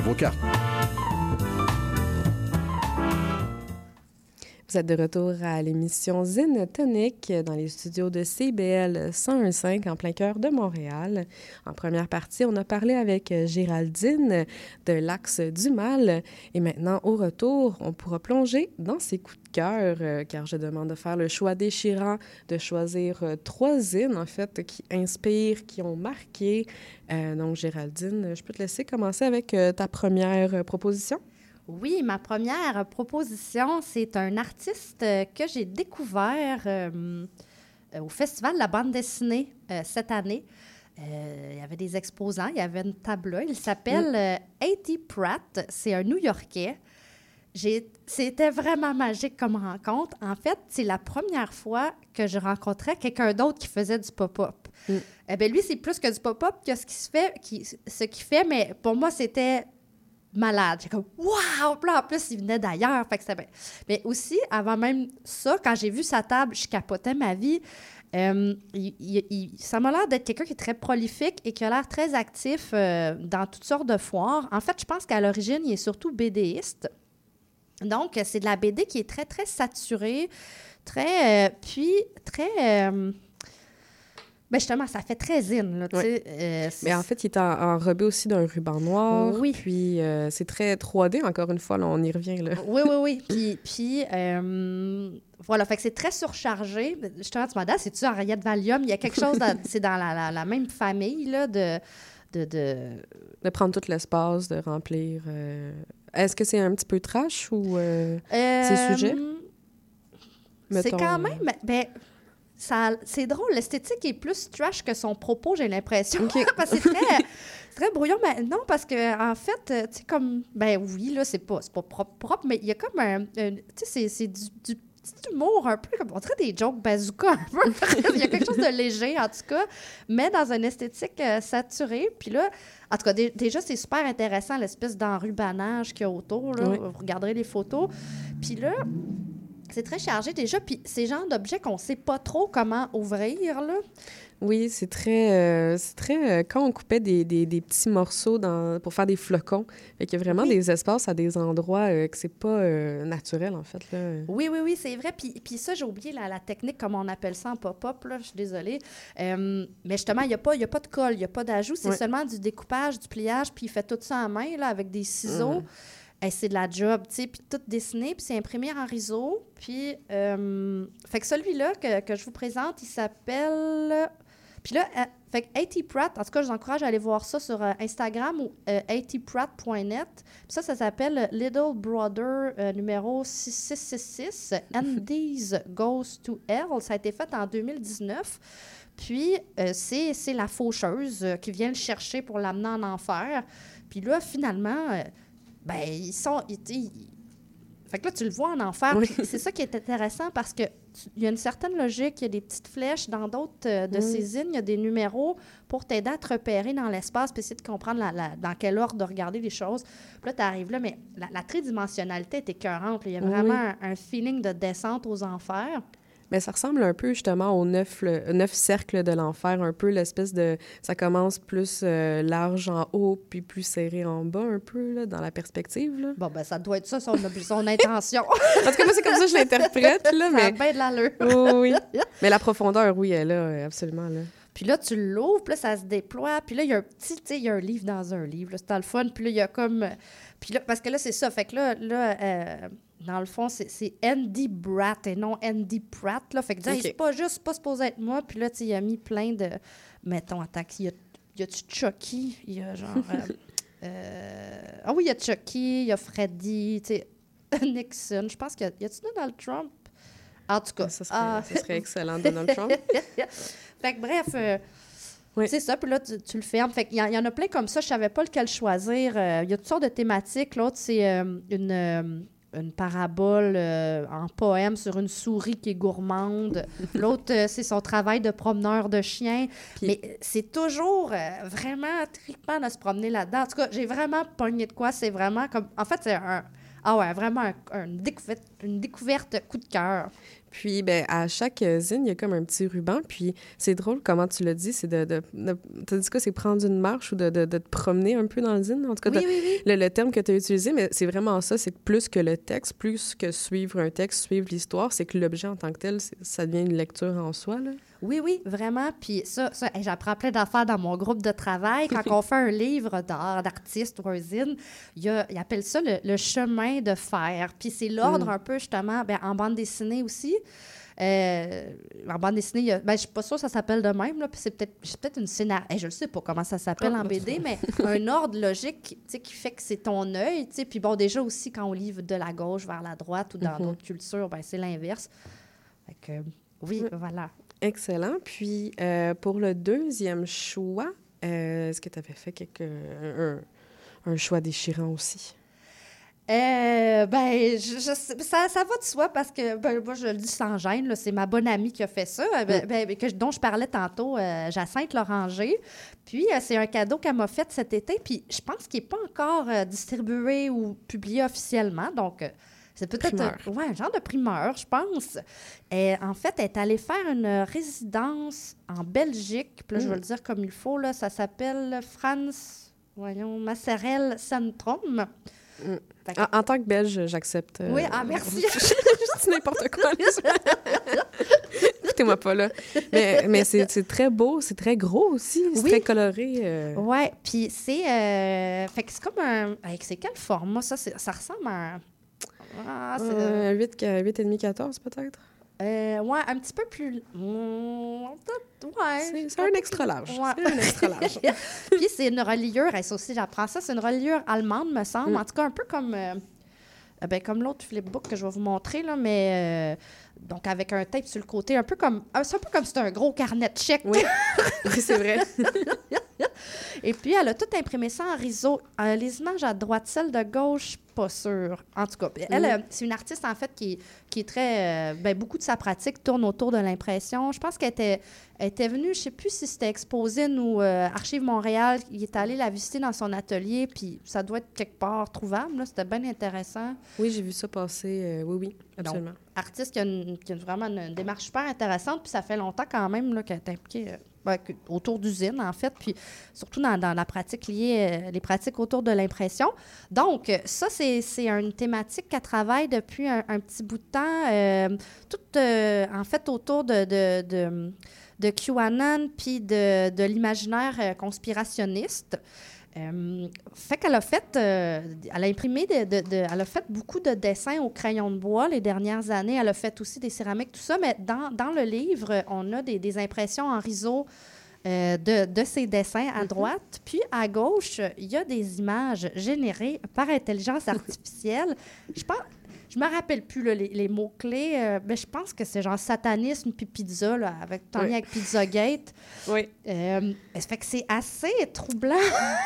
vos cartes. Vous êtes de retour à l'émission Zine Tonic dans les studios de CBL 101.5 en plein cœur de Montréal. En première partie, on a parlé avec Géraldine de l'Axe du Mal. Et maintenant, au retour, on pourra plonger dans ses coups de cœur, euh, car je demande de faire le choix déchirant de choisir euh, trois zines, en fait, qui inspirent, qui ont marqué. Euh, donc, Géraldine, je peux te laisser commencer avec ta première proposition? Oui, ma première proposition, c'est un artiste euh, que j'ai découvert euh, au Festival de la bande dessinée euh, cette année. Euh, il y avait des exposants, il y avait une table. Il s'appelle euh, A.T. Pratt. C'est un New-Yorkais. C'était vraiment magique comme rencontre. En fait, c'est la première fois que je rencontrais quelqu'un d'autre qui faisait du pop-up. Eh ben, lui, c'est plus que du pop-up que ce qui se fait, qui, ce qu'il fait, mais pour moi, c'était malade. J'ai comme waouh! En plus, il venait d'ailleurs. Fait que c'était. Mais aussi, avant même ça, quand j'ai vu sa table, je capotais ma vie. Euh, il- il- ça m'a l'air d'être quelqu'un qui est très prolifique et qui a l'air très actif euh, dans toutes sortes de foires. En fait, je pense qu'à l'origine, il est surtout BDiste. Donc, c'est de la BD qui est très, très saturée, très. euh, puis, très. Ben justement, ça fait très zine, là, tu sais. euh, Mais en fait, il est en- enrobé aussi d'un ruban noir. Oui. Puis euh, c'est très 3D, encore une fois, là, on y revient. Là. Oui, oui, oui. Puis, puis euh, voilà, fait que c'est très surchargé. Justement, tu m'as dit, c'est-tu Henriette Valium? Il y a quelque chose, c'est dans la, la- la même famille, là, de... de, de... De prendre tout l'espace, de remplir. euh, Est-ce que c'est un petit peu trash ou ces sujets? C'est quand même... Ben, c'est drôle, l'esthétique est plus trash que son propos, j'ai l'impression. parce que c'est très, très brouillon. Mais non, parce que en fait, euh, tu sais, comme... Ben oui, là, c'est pas, c'est pas propre, propre, mais il y a comme un... un- tu sais, c'est, c'est du, du petit humour un peu, comme on dirait des jokes bazooka un peu. il y a quelque chose de léger, en tout cas, mais dans une esthétique euh, saturée. Puis là, en tout cas, dé- déjà, c'est super intéressant, l'espèce d'enrubanage qu'il y a autour. Là. Oui. Vous regarderez les photos. Puis là, c'est très chargé déjà. Puis c'est le genre d'objet qu'on sait pas trop comment ouvrir, là. Oui, c'est très. euh, c'est très. euh, quand on coupait des, des- des petits morceaux dans, pour faire des flocons, fait qu'il y a vraiment des espaces à des endroits euh, que c'est pas euh, naturel, en fait. Là. Oui, oui, oui, c'est vrai. Puis, puis ça, j'ai oublié la, la technique, comme on appelle ça en pop-up, là, je suis désolée. Mais justement, il n'y a, pas- il y a pas de colle, il n'y a pas d'ajout, c'est seulement du découpage, du pliage, puis il fait tout ça en main, là, avec des ciseaux. Mhm. C'est de la job, tu sais, puis tout dessiné, puis c'est imprimé en riseau. Puis, euh, fait que celui-là que, que je vous présente, il s'appelle... Puis là, euh, fait que A.T. Pratt, en tout cas, je vous encourage à aller voir ça sur euh, Instagram ou atpratt.net. Puis ça, ça s'appelle Little Brother numéro 6666, Andy's Goes to Hell. Ça a été fait en 2019. Puis, euh, c'est c'est la faucheuse euh, qui vient le chercher pour l'amener en enfer. Puis là, finalement, euh, ben, ils sont. ils- ils- fait que là, tu le vois en enfer. Oui. C'est ça qui est intéressant parce que il y a une certaine logique, il y a des petites flèches dans d'autres euh, de Oui. ces zines, il y a des numéros pour t'aider à te repérer dans l'espace, puis essayer de comprendre la- la- dans quel ordre de regarder les choses. Puis là, tu arrives là, mais la, la tridimensionnalité est écœurante. là. Il y a Oui. vraiment un, un feeling de descente aux enfers. Mais ça ressemble un peu justement aux neuf, le- neuf cercles de l'enfer, un peu l'espèce de... Ça commence plus euh, large en haut, puis plus serré en bas, un peu, là, dans la perspective. Là. Bon, ben ça doit être ça, son, son intention. En tout cas, moi, c'est comme ça que je l'interprète, là, Ça a mais... bien de l'allure. Oui, oui. Mais la profondeur, oui, elle est là, absolument, là. Puis là, tu l'ouvres, puis là, ça se déploie. Puis là, il y a un petit, tu sais, il y a un livre dans un livre. dans le fun. Puis là, il y a comme... Puis là, parce que là, c'est ça. Fait que là, là euh, dans le fond, c'est Andy Bratt et non Andy Pratt. Là. Fait que c'est pas juste, pas supposé être moi. Puis là, tu il a mis plein de... Mettons, attends, il y a, y a-tu Chucky? Il y a genre... euh, euh, Ah oui, il y a Chucky, il y a Freddy, tu sais, Nixon. Je pense qu'il y a... Y a-tu Donald Trump? En tout cas... Ça serait, ah, ça serait excellent, Donald Trump. fait que bref, euh, C'est ça, puis là, tu, tu le fermes. Fait y, il y en a plein comme ça. Je savais pas lequel choisir. Euh, Il y a toutes sortes de thématiques. L'autre, c'est euh, une, euh, une parabole euh, en poème sur une souris qui est gourmande. L'autre, euh, c'est son travail de promeneur de chien. Mais euh, c'est toujours euh, vraiment trippant de se promener là-dedans. En tout cas, j'ai vraiment pogné de quoi. C'est vraiment comme... En fait, c'est un... Ah ouais, vraiment un- un découverte, une découverte coup de cœur. Puis, ben, à chaque euh, zine, il y a comme un petit ruban. Puis, c'est drôle comment tu l'as dit. C'est de. de, de- T'as dit quoi? C'est prendre une marche ou de, de, te promener un peu dans le zine? En tout cas, Oui, oui, oui. Le, le terme que tu as utilisé, mais c'est vraiment ça. C'est plus que le texte, plus que suivre un texte, suivre l'histoire, c'est que l'objet en tant que tel, ça devient une lecture en soi. Là. Oui, oui, vraiment. Puis ça, ça hey, j'apprends plein d'affaires dans mon groupe de travail. Quand on fait un livre d'art, d'artiste ou un zine, il y a- ils appellent ça le, le chemin de fer. Puis c'est l'ordre Mm. un peu, justement, ben, en bande dessinée aussi. Euh, en bande dessinée, il y a- ben, je suis pas sûre que ça s'appelle de même. Là, puis c'est peut-être c'est peut-être une scénar... hey, je ne sais pas comment ça s'appelle Ah, en BD, mais un ordre logique qui fait que c'est ton œil. Puis bon, déjà aussi, quand on livre de la gauche vers la droite ou dans Mhm. d'autres cultures, ben, c'est l'inverse. Fait que, oui, voilà. Excellent. Puis, euh, pour le deuxième choix, euh, est-ce que tu avais fait quelque, un, un choix déchirant aussi? Euh, ben, je, je sais- ça, ça va de soi parce que, ben, moi, je le dis sans gêne, c'est ma bonne amie qui a fait ça, euh, ben, ben, que dont je parlais tantôt, euh, Jacinthe Loranger. Puis, euh, c'est un cadeau qu'elle m'a fait cet été, puis je pense qu'il n'est pas encore euh, distribué ou publié officiellement, donc... c'est peut-être un, ouais, un genre de primeur, je pense. Et en fait, elle est allée faire une résidence en Belgique. Puis là, je vais Mm. le dire comme il faut. Là, ça s'appelle Franz, voyons, Masserel Centrum. En, en tant que Belge, j'accepte. euh, Oui, ah, merci. je dis n'importe quoi. Écoutez-moi pas, là. Mais, mais c'est très beau, c'est très gros aussi, c'est Oui. très coloré. euh. Ouais, puis c'est. euh, fait que c'est comme un. c'est quel format, ça? Ça ressemble à. Ah, c'est. Euh, 8, 8,5, 14 peut-être? Euh, ouais, un petit peu plus. Peut-être, ouais. C'est- un extra large. Ouais. C'est un extra large. Puis c'est une reliure, ça aussi, j'apprends ça, c'est une reliure allemande, me semble. Mm. En tout cas, un peu comme. euh, ben, comme l'autre flipbook que je vais vous montrer, là, mais. euh, donc, avec un tape sur le côté, un peu comme. ah, C'est un peu comme si c'était un gros carnet de chèques. Oui, Oui, c'est vrai. Et puis, elle a tout imprimé ça en riso. Les images à droite, celle de gauche, pas sûre. En tout cas, elle, Mm. euh, c'est une artiste, en fait, qui, qui est très... euh, ben, beaucoup de sa pratique tourne autour de l'impression. Je pense qu'elle était, elle était venue, je sais plus si c'était Exposine ou euh, Archive Montréal. Il est allé la visiter dans son atelier, puis ça doit être quelque part trouvable. là. C'était bien intéressant. Oui, j'ai vu ça passer. euh, oui, oui, absolument. Artiste qui a, une- qui a vraiment une, démarche super intéressante, puis ça fait longtemps quand même là, qu'elle est impliquée ben, autour d'usines, en fait, puis surtout dans, la pratique liée, euh, les pratiques autour de l'impression. Donc, euh, ça, c'est une thématique qu'elle travaille depuis un, petit bout de temps, euh, tout euh, en fait autour de, de, de, de QAnon, puis de, de l'imaginaire euh, conspirationniste. Euh, fait qu'elle a fait, euh, elle a imprimé, de, de- de- elle a fait beaucoup de dessins au crayon de bois les dernières années. Elle a fait aussi des céramiques, tout ça. Mais dans, dans le livre, on a des, des impressions en riso euh, de, de ces dessins à droite. Puis à gauche, il y a des images générées par intelligence artificielle. Je pense. Je me rappelle plus là, les, les mots-clés, euh, mais je pense que c'est genre satanisme puis pizza, là, avec ton Oui. avec Pizzagate. Oui. Euh, ça fait que c'est assez troublant.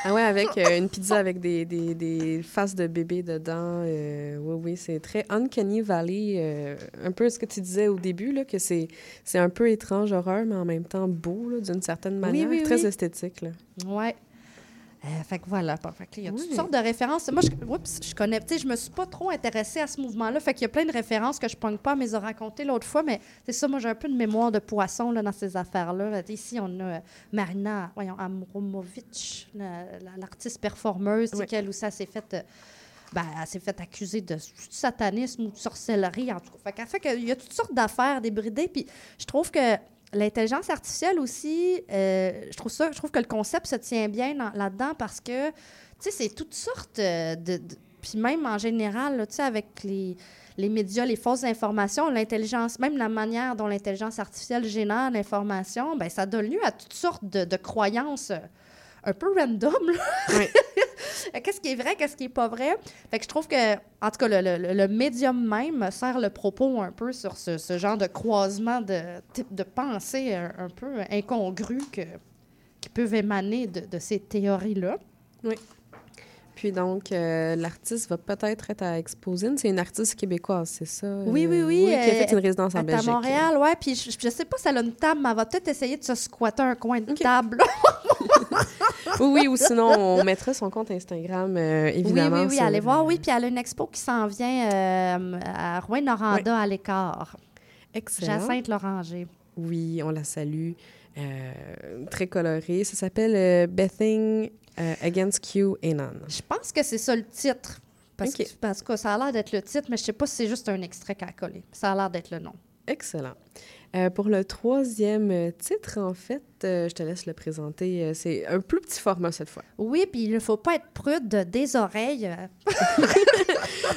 Ah ouais, avec euh, une pizza avec des, des, des faces de bébé dedans. euh, oui, oui, c'est très Uncanny Valley. un peu ce que tu disais au début, là, que c'est c'est un peu étrange horreur, mais en même temps beau, d'une certaine manière. oui, très oui. esthétique. Là. Ouais. Euh, fait que voilà. Fait que il y a toutes sortes de références. Moi, je, oups, je connais, je me suis pas trop intéressée à ce mouvement-là. Fait qu'il y a plein de références que je pogne pas, mais ils ont raconté l'autre fois. Mais c'est ça, moi, j'ai un peu de mémoire de poisson là, dans ces affaires-là. Ici, on a euh, Marina, voyons, Amromovic, la- la- l'artiste performeuse, Oui. elle s'est faite. euh, ben, elle s'est fait accuser de satanisme ou de sorcellerie, en tout cas. Fait fait qu'il y a toutes sortes d'affaires débridées. Puis je trouve que l'intelligence artificielle aussi, euh, je trouve ça, je trouve que le concept se tient bien dans- là-dedans parce que, tu sais, c'est toutes sortes euh, de, puis même en général, tu sais, avec les, médias, les fausses informations, l'intelligence, même la manière dont l'intelligence artificielle génère l'information, ben ça donne lieu à toutes sortes de, de croyances euh, un peu random. là. qu'est-ce qui est vrai, qu'est-ce qui est pas vrai? Fait que je trouve que, en tout cas, le, le- le médium même sert le propos un peu sur ce, ce genre de croisement de type de pensée un, un peu incongru que, qui peuvent émaner de, de ces théories-là. Oui. Puis donc, euh, l'artiste va peut-être être à Exposine. C'est une artiste québécoise, c'est ça? Oui, oui, Euh, oui. qui a fait euh, une résidence en Belgique. à Montréal, ouais. Puis je, je sais pas si elle a une table, mais elle va peut-être essayer de se squatter un coin de table. Oui, oui, ou sinon, on mettrait son compte Instagram, euh, évidemment. Oui, oui, oui, sur- allez voir. Oui, puis elle a une expo qui s'en vient euh, à Rouen-Noranda à l'écart. Excellent. Jacinthe Loranger. Oui, on la salue. Euh, très colorée. Ça s'appelle euh, Bething euh, Against. Je pense que c'est ça le titre. Parce, Ok. que, parce que ça a l'air d'être le titre, mais je sais pas si c'est juste un extrait qu'elle a collé. Ça a l'air d'être le nom. Excellent. Euh, pour le troisième euh, titre, en fait, euh, je te laisse le présenter. C'est un plus petit format cette fois. Oui, puis il ne faut pas être prude de- des oreilles.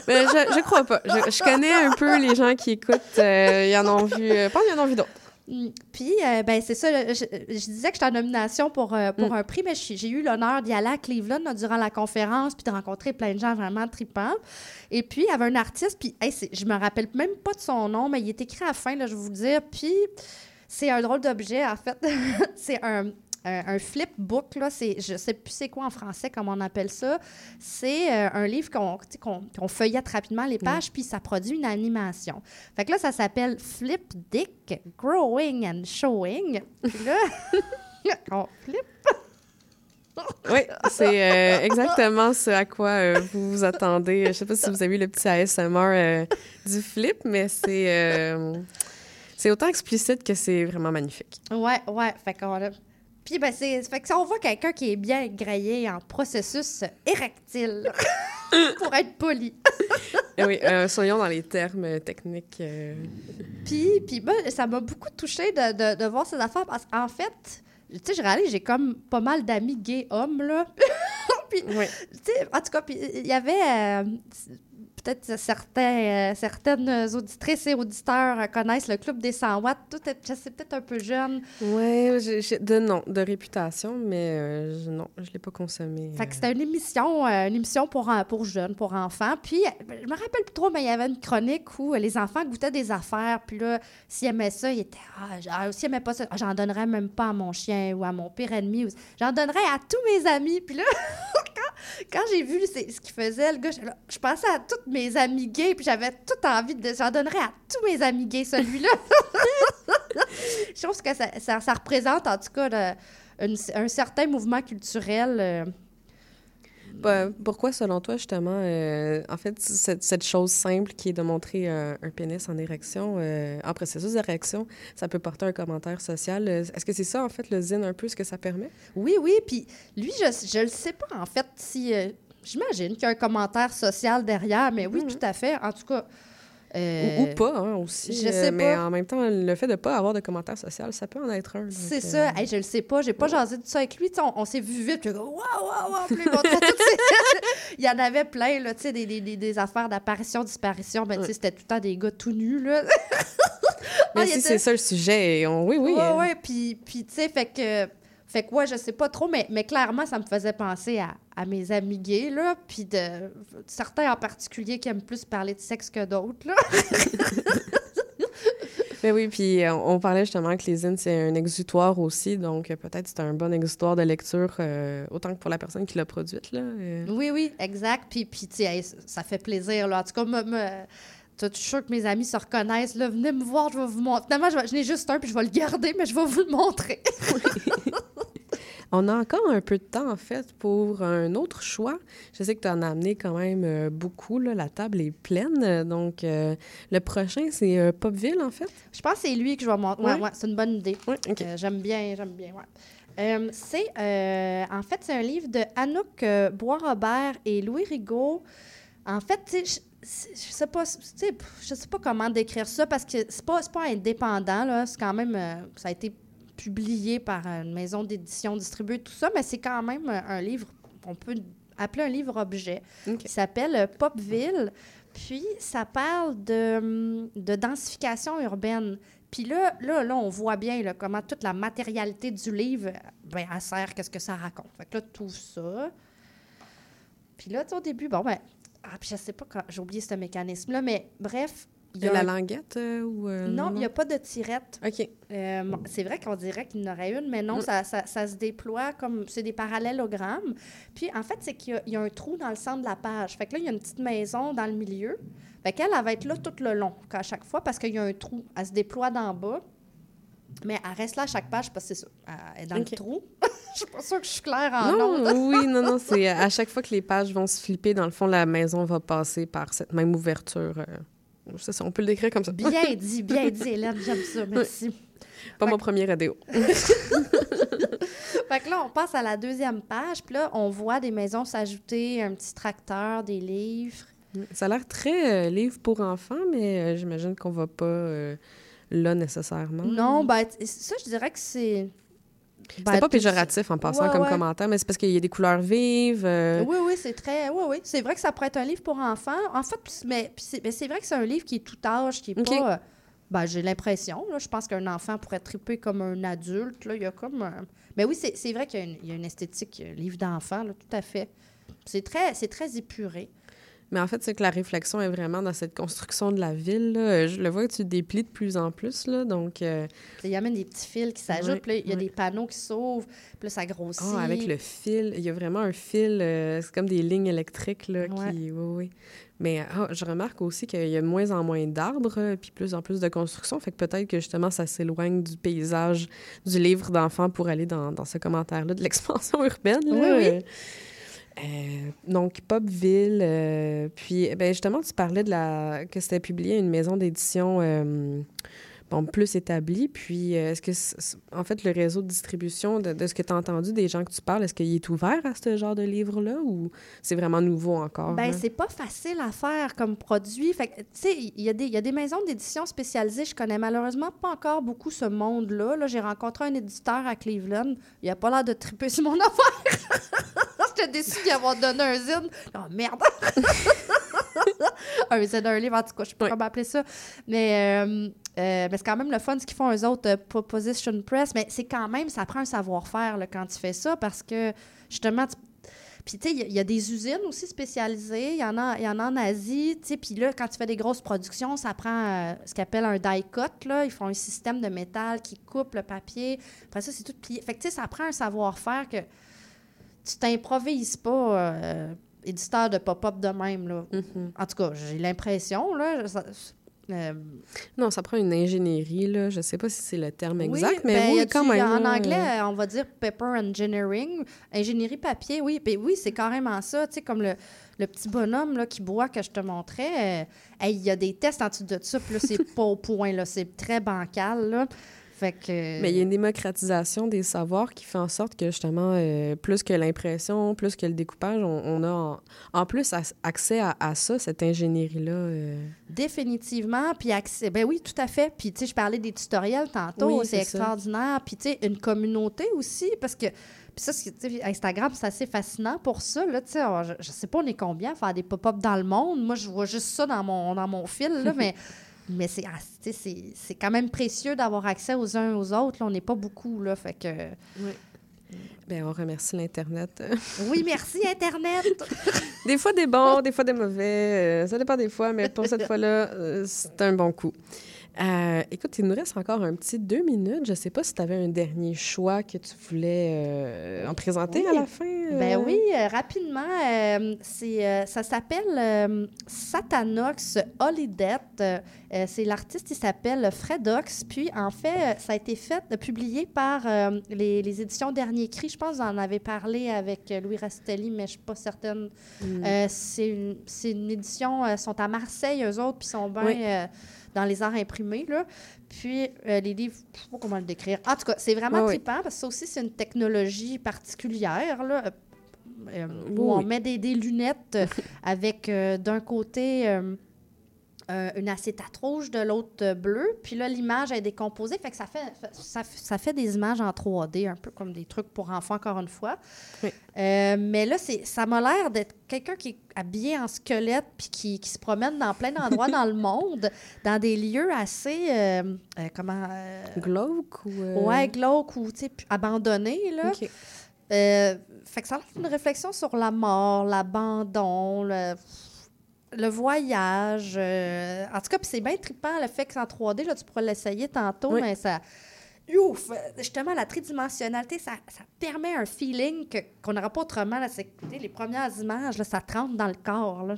Mais je, je crois pas. Je, je connais un peu les gens qui écoutent. Euh, ils en ont vu. Pas, ils en ont vu d'autres. Puis, euh, ben, c'est ça. Je, je disais que j'étais en nomination pour, euh, pour Mm. un prix, mais j'ai eu l'honneur d'y aller à Cleveland là, durant la conférence, puis de rencontrer plein de gens vraiment tripants. Et puis, il y avait un artiste, puis hey, je me rappelle même pas de son nom, mais il est écrit à la fin, là, je vais vous le dire. Puis, c'est un drôle d'objet, en fait. c'est un, un, un flipbook, là. C'est, je sais plus c'est quoi en français, comment on appelle ça. C'est euh, un livre qu'on, qu'on feuillette rapidement les pages, puis ça produit une animation. Fait que là, ça s'appelle Flip Dick Growing and Showing. Puis là, on flip. Oui, c'est euh, exactement ce à quoi euh, vous vous attendez. Je sais pas si vous avez eu le petit ASMR euh, du flip, mais c'est euh, c'est autant explicite que c'est vraiment magnifique. Ouais, ouais. Fait qu'on Puis, ben, c'est. Fait que si on voit quelqu'un qui est bien grillé en processus érectile, pour être poli. Eh oui, euh, soyons dans les termes techniques. euh. Puis, puis ben, ça m'a beaucoup touchée de, de, de voir ces affaires parce qu'en fait, tu sais, je réalise, j'ai comme pas mal d'amis gays hommes, là. puis, Oui. tu sais, en tout cas, il y avait euh, peut-être certains, euh, certaines auditrices et auditeurs euh, connaissent le Club des 100 watts. Tout est, je sais, peut-être un peu jeune. J'ai- de nom, de réputation, mais euh, je- non, je l'ai pas consommé. Fait que c'était une émission, euh, une émission pour, jeunes, pour enfants. Puis, euh, je me rappelle plus trop, mais il y avait une chronique où euh, les enfants goûtaient des affaires. Puis là, s'ils aimaient ça, ils étaient Ah, ah, s'ils aimaient pas ça, ah, j'en donnerais même pas à mon chien ou à mon pire ennemi. ou- J'en donnerais à tous mes amis. Puis là, quand, quand j'ai vu c'est- ce qu'il faisait, le gars, là, je pensais à tous mes amis gays. Puis j'avais toute envie de. J'en donnerais à tous mes amis gays, celui-là. je trouve que ça, ça, ça représente, en tout cas, le- une- un certain mouvement culturel. euh, Bah, pourquoi, selon toi, justement, euh, en fait, cette, cette chose simple qui est de montrer un, un pénis en érection, euh, en processus d'érection, ça peut porter un commentaire social? Euh, Est-ce que c'est ça, en fait, le zine, un peu, ce que ça permet? Oui, oui. Puis lui, je, je le sais pas, en fait, si. Euh, J'imagine qu'il y a un commentaire social derrière, mais oui, tout à fait. En tout cas. euh, Ou, ou pas, hein, aussi. je euh, sais Mais pas. en même temps, le fait de ne pas avoir de commentaire social, ça peut en être un. C'est euh, ça. Hey, je le sais pas. J'ai pas jasé de ça avec lui. On, on s'est vu vite. Puis waouh, waouh, waouh. Il y en avait plein, là, tu sais, des, des, des, des affaires d'apparition, disparition. Ben, tu sais, c'était tout le temps des gars tout nus, là. Mais Ah, si était- c'est ça le sujet, et on- oui, oui. Ouais, euh, ouais. Puis, puis tu sais, fait que. Fait que, ouais, je sais pas trop, mais, mais clairement, ça me faisait penser à, à mes amis gays, là. Puis de. Certains en particulier qui aiment plus parler de sexe que d'autres, là. Mais oui, puis euh, on parlait justement que les zines, c'est un exutoire aussi, donc euh, peut-être c'est un bon exutoire de lecture, euh, autant que pour la personne qui l'a produite. Là, euh. Oui, oui, exact. Puis, puis tu sais, ça fait plaisir, là. En tout cas, me, me- je suis sûre que mes amis se reconnaissent. Là, venez me voir, je vais vous montrer. Finalement, je, vais- je n'ai juste un, puis je vais le garder, mais je vais vous le montrer. On a encore un peu de temps, en fait, pour un autre choix. Je sais que tu en as amené quand même euh, beaucoup. Là. La table est pleine. Donc, euh, le prochain, c'est euh, Popville, en fait. Je pense que c'est lui que je vais montrer. Ouais, Ouais. ouais, c'est une bonne idée. Oui, OK. Euh, j'aime bien, j'aime bien, ouais. C'est, en fait, c'est un livre de Anouk Bois-Robert et Louis Rigaud. En fait, tu sais, je- sais pas, je sais pas comment décrire ça parce que c'est pas, pas indépendant, là. C'est quand même, ça a été publié par une maison d'édition distribuée, tout ça, mais c'est quand même un livre, on peut appeler un livre-objet, OK. qui s'appelle Popville. Puis, ça parle de, de densification urbaine. Puis là, là, là, on voit bien là, comment toute la matérialité du livre, ben, elle sert, qu'est-ce que ça raconte. Fait que là, tout ça. Puis là, au début, bon, ben, ah, puis je sais pas j'ai oublié ce mécanisme-là, mais bref, il y a la un- languette euh, ou... euh, Non, il n'y a pas de tirette. OK. Euh, bon, c'est vrai qu'on dirait qu'il y en aurait une, mais non, Mm. ça, ça- ça se déploie comme. C'est des parallélogrammes. Puis, en fait, c'est qu'il y a- il y, a un trou dans le centre de la page. Fait que là, il y a une petite maison dans le milieu. Fait qu'elle, elle va être là tout le long, à chaque fois, parce qu'il y a un trou. Elle se déploie d'en bas. Mais elle reste là à chaque page parce que c'est ça. Elle est dans le trou. Je suis pas sûre que je suis claire en Non, oui, non, non, c'est à chaque fois que les pages vont se flipper, dans le fond, la maison va passer par cette même ouverture. Ça, on peut le décrire comme ça. Bien dit, bien dit, Hélène. J'aime ça. Merci. Pas mon premier radio. Fait que là, on passe à la deuxième page, puis là, on voit des maisons s'ajouter, un petit tracteur, des livres. Ça a l'air très euh, livre pour enfants, mais euh, j'imagine qu'on va pas euh, là nécessairement. Non, ben, ça, je dirais que c'est. C'était ben, pas péjoratif en passant Ouais, comme ouais. commentaire, mais c'est parce qu'il y a des couleurs vives. euh, Oui, oui, c'est très. Oui, oui. C'est vrai que ça pourrait être un livre pour enfants. En fait, c'est- mais, c'est mais c'est vrai que c'est un livre qui est tout âge, qui est pas. euh, Ben, j'ai l'impression. Je pense qu'un enfant pourrait triper comme un adulte. Là. Il y a comme. un- Mais oui, c'est c'est vrai qu'il y, a une- il y a une esthétique, euh, livre d'enfant, tout à fait. C'est très, c'est très épuré. Mais en fait, c'est que la réflexion est vraiment dans cette construction de la ville. là. Je le vois que tu déplies de plus en plus, là, donc... euh, Il y a même des petits fils qui s'ajoutent. Ouais, il y a ouais. des panneaux qui s'ouvrent. Puis là, ça grossit. Ah, avec le fil. Il y a vraiment un fil. euh, c'est comme des lignes électriques, là, Ouais. qui... Oui, oui. Mais ah, je remarque aussi qu'il y a de moins en moins d'arbres, euh, puis plus en plus de construction. Fait que peut-être que, justement, ça s'éloigne du paysage du livre d'enfant pour aller dans, dans ce commentaire-là de l'expansion urbaine. là. Oui, oui. Euh, donc, Popville. euh, puis, eh ben, justement, tu parlais de la que c'était publié à une maison d'édition euh, bon, plus établie. Puis, est-ce que, en fait, le réseau de distribution, de, de ce que tu as entendu des gens que tu parles, est-ce qu'il est ouvert à ce genre de livre-là ou c'est vraiment nouveau encore? Là? c'est pas facile à faire comme produit. Fait que, tu sais, il y, a des- il y a des maisons d'édition spécialisées. Je connais malheureusement pas encore beaucoup ce monde-là. Là, j'ai rencontré un éditeur à Cleveland. Il a pas l'air de triper sur mon affaire. J'étais déçue d'y avoir donné un zine. Oh, merde! un zine, un livre, en tout cas, je sais pas comment appeler ça. Mais, euh, euh, mais c'est quand même le fun ce qu'ils font, eux autres, euh, Proposition Press. Mais c'est quand même, ça prend un savoir-faire là, quand tu fais ça parce que, justement, tu puis, tu sais, il y a- il y, a des usines aussi spécialisées. Il y, en a- y en a en Asie. Tu sais, puis là, quand tu fais des grosses productions, ça prend euh, ce qu'on appelle un die cut. Là. Ils font un système de métal qui coupe le papier. Après ça, c'est tout plié. Fait que, tu sais, ça prend un savoir-faire que tu t'improvises pas euh, éditeur de pop-up de même. Là. En tout cas, j'ai l'impression. Là, ça- euh, Non, ça prend une ingénierie, là. Je sais pas si c'est le terme oui, exact, mais ben, oui, quand même. En anglais, euh, on va dire paper engineering. Ingénierie papier, oui. Ben oui, c'est carrément ça. Tu sais, comme le, le petit bonhomme là, qui boit que je te montrais. euh, hey, Il y a des tests en dessous de ça, puis là, c'est pas au point. là. C'est très bancal. Là. Fait que... Mais il y a une démocratisation des savoirs qui fait en sorte que justement, euh, plus que l'impression, plus que le découpage, on, on a en, en plus accès à, à ça, cette ingénierie-là. euh. Définitivement. Puis accès. Ben oui, tout à fait. Puis, tu sais, je parlais des tutoriels tantôt. Oui, c'est extraordinaire. Puis, tu sais, une communauté aussi. Parce que. Puis ça, Instagram, c'est assez fascinant pour ça. Là, tu sais, Alors, je, je sais pas, on est combien à faire des pop-up dans le monde. Moi, je vois juste ça dans mon, dans mon fil. Là, mais mais c'est, ah, c'est, c'est quand même précieux d'avoir accès aux uns aux autres. Là, on n'est pas beaucoup. Là, fait que... Ben, on remercie l'Internet. Oui, merci, Internet. des fois des bons, des fois des mauvais. euh, ça dépend des fois, mais pour cette fois-là, euh, c'est un bon coup. Euh, écoute, il nous reste encore un petit deux minutes. Je sais pas si tu avais un dernier choix que tu voulais euh, en présenter à la fin. euh? Ben oui, rapidement, c'est, ça s'appelle Satanox Holiday. Euh, c'est l'artiste, il s'appelle Fredox. Puis, en fait, ça a été fait, publié par les, les éditions Dernier Cri. Je pense que vous en avez parlé avec Louis Rastelli, mais je suis pas certaine. Mm. Euh, c'est, une, édition, euh, sont à Marseille, eux autres, puis sont bien Oui. Euh, dans les arts imprimés. Là. Puis, euh, les livres, je sais pas comment le décrire. En tout cas, c'est vraiment Oui, trippant parce que ça aussi, c'est une technologie particulière. Là, euh, Oui, où on met des, des lunettes euh, avec euh, d'un côté euh, une acétate rouge, de l'autre euh, bleu. Puis là, l'image est décomposée. Fait que ça fait, ça, ça fait des images en 3D, un peu comme des trucs pour enfants, encore une fois. Oui. Euh, mais là, c'est, ça m'a l'air d'être quelqu'un qui est habillé en squelette puis qui, qui se promène dans plein d'endroits dans le monde, dans des lieux assez... euh, comment... Glauque ou. Ouais, glauque ou tu sais, puis abandonné. Là. Fait que ça a une réflexion sur la mort, l'abandon. le- le voyage. euh, en tout cas, puis c'est bien trippant le fait que c'est en 3D. Là, tu pourras l'essayer tantôt, Oui. mais ça. Ouf! Justement, la tridimensionnalité, ça, ça permet un feeling qu'on n'aura pas autrement. Là, les premières images, là, ça te rentre dans le corps. Là.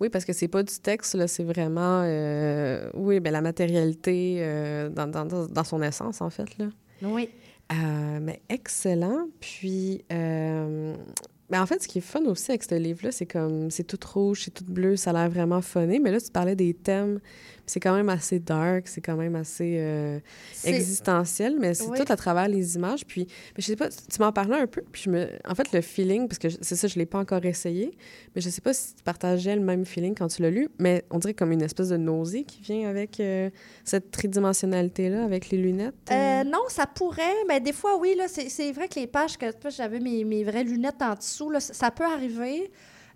Oui, parce que c'est pas du texte, là, c'est vraiment, euh, oui, ben, la matérialité euh, dans, dans, dans- dans son essence, en fait. Là. Oui. Euh, mais excellent. Puis, euh, ben, en fait, ce qui est fun aussi avec ce livre-là, c'est comme, c'est tout rouge, c'est tout bleu, ça a l'air vraiment funné. Mais là, tu parlais des thèmes, c'est quand même assez dark, c'est quand même assez euh, existentiel, mais c'est Oui. tout à travers les images. Puis, mais je sais pas, tu m'en parlais un peu, puis je me... En fait, le feeling, parce que c'est ça, je l'ai pas encore essayé, mais je sais pas si tu partageais le même feeling quand tu l'as lu, mais on dirait comme une espèce de nausée qui vient avec euh, cette tridimensionnalité-là, avec les lunettes. Euh, non, ça pourrait, mais des fois, oui, là, c'est, vrai que les pages que j'avais mes, mes vraies lunettes en dessous, là, ça peut arriver.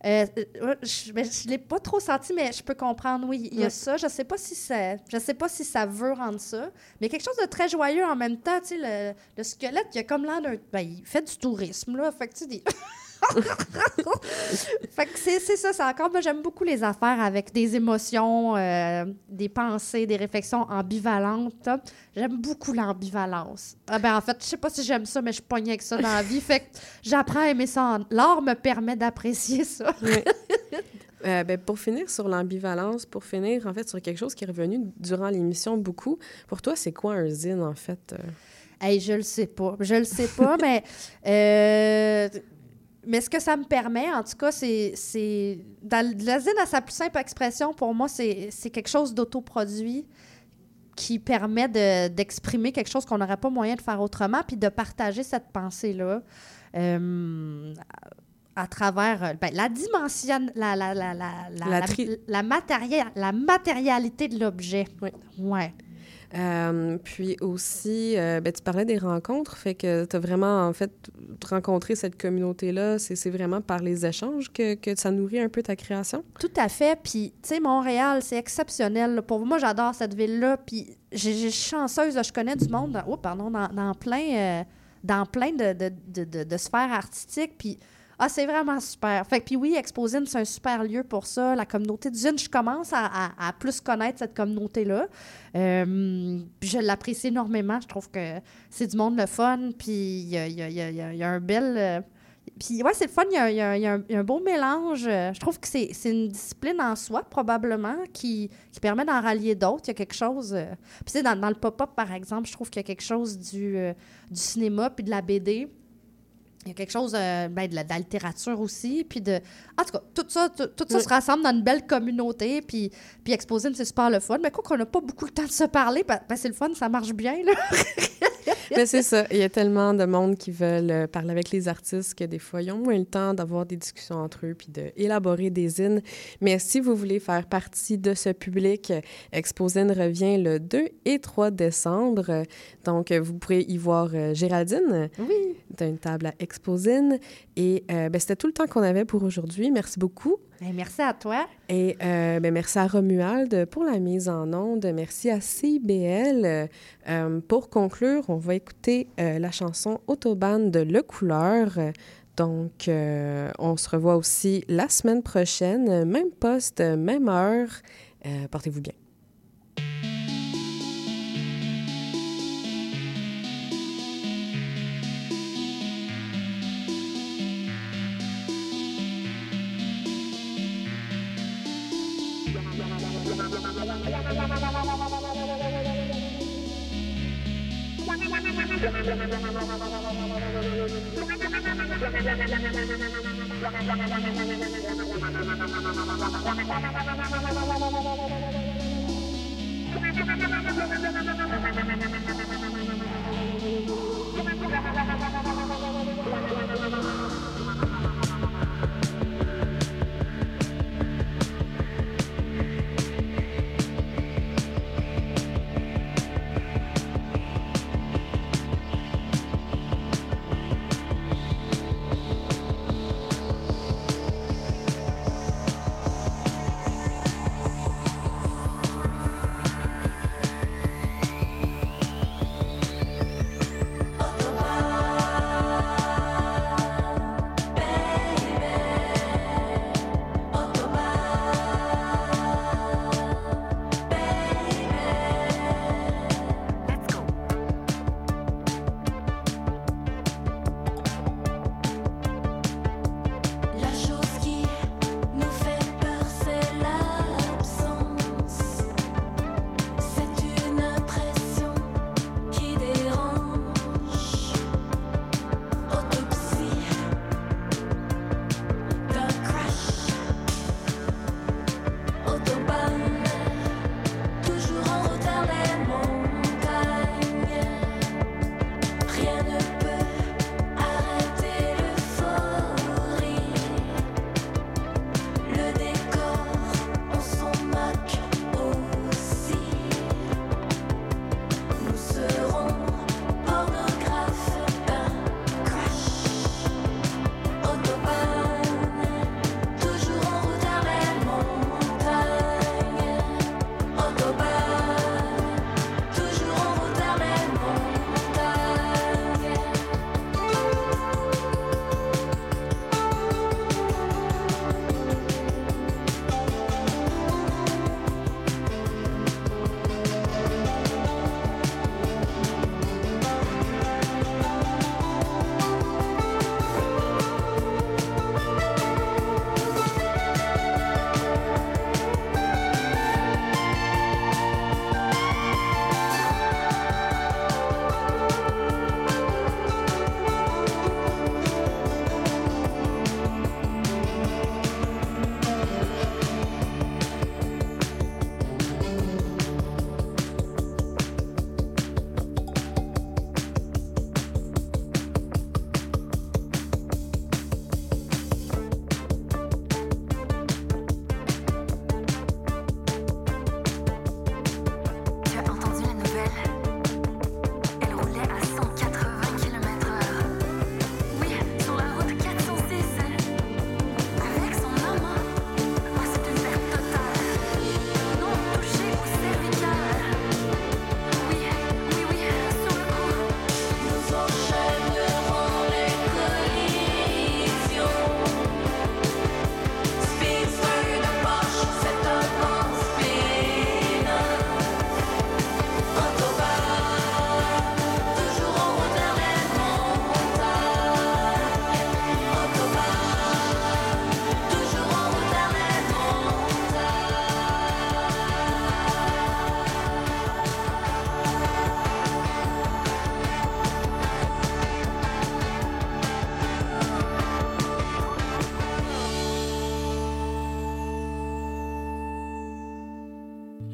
Euh, euh, je ne l'ai pas trop senti, mais je peux comprendre, oui, il y a ça. Je sais pas si ça, je sais pas si ça veut rendre ça, mais quelque chose de très joyeux en même temps, tu sais, le, le squelette, il a comme l'air d'un... Ben, il fait du tourisme, là, fait que, tu des... fait que c'est, ça, c'est encore... Moi, j'aime beaucoup les affaires avec des émotions, euh, des pensées, des réflexions ambivalentes. J'aime beaucoup l'ambivalence. Ah ben, en fait, je sais pas si j'aime ça, mais je pognée avec ça dans la vie. Fait que j'apprends à aimer ça. L'art me permet d'apprécier ça. Euh, ben, pour finir sur l'ambivalence, pour finir en fait sur quelque chose qui est revenu durant l'émission beaucoup, pour toi, c'est quoi un zine en fait? euh? Hey, je le sais pas. Je le sais pas, mais. Mais ce que ça me permet, en tout cas, c'est. c'est dans la zine à sa plus simple expression, pour moi, c'est c'est quelque chose d'autoproduit qui permet de- d'exprimer quelque chose qu'on n'aurait pas moyen de faire autrement, puis de partager cette pensée-là. euh, à travers ben, la dimension, la, la, la, la, la, La la- tri- la matéria- la matérialité de l'objet. Oui. Ouais. Euh, puis aussi, euh, ben, tu parlais des rencontres, fait que tu as vraiment, en fait, rencontré cette communauté-là. C'est vraiment par les échanges que, ça nourrit un peu ta création? Tout à fait. Puis, tu sais, Montréal, c'est exceptionnel. Pour moi, j'adore cette ville-là. Puis, j'ai chanceuse. Je connais du monde dans, oh, pardon, dans, plein, euh, dans plein de, de, de- de sphères artistiques. Puis, ah, c'est vraiment super. Fait que, puis oui, Exposine, c'est un super lieu pour ça. La communauté d'usine, je commence à, plus connaître cette communauté-là. Euh, puis je l'apprécie énormément. Je trouve que c'est du monde le fun. Puis il y a, un bel... euh, puis ouais, c'est le fun, il y a, un, beau mélange. Je trouve que c'est une discipline en soi, probablement, qui, permet d'en rallier d'autres. Il y a quelque chose... euh, Puis tu sais, dans, le pop-up, par exemple, je trouve qu'il y a quelque chose du, du cinéma puis de la BD. Il y a quelque chose euh, ben, de, la, de la littérature aussi. Puis de... En tout cas, tout ça, tout, tout ça Oui. se rassemble dans une belle communauté. Puis, puis Exposine, c'est super le fun. Mais quoi qu'on n'a pas beaucoup le temps de se parler, ben, ben, c'est le fun, ça marche bien. Là. Mais c'est ça. Il y a tellement de monde qui veulent euh, parler avec les artistes que des fois, ils ont moins le temps d'avoir des discussions entre eux puis d'élaborer des zines. Mais si vous voulez faire partie de ce public, euh, Exposine revient le 2 et 3 décembre. Donc, euh, vous pourrez y voir Géraldine Oui. d'une table à Exposine. Et euh, ben, c'était tout le temps qu'on avait pour aujourd'hui. Merci beaucoup. Merci à toi. Et euh, ben, merci à Romuald pour la mise en onde. Merci à CIBL. Euh, pour conclure, on va écouter euh, la chanson Autobahn de Le Couleur. Donc, on se revoit aussi la semaine prochaine, même poste, même heure. Portez-vous bien. Autobahn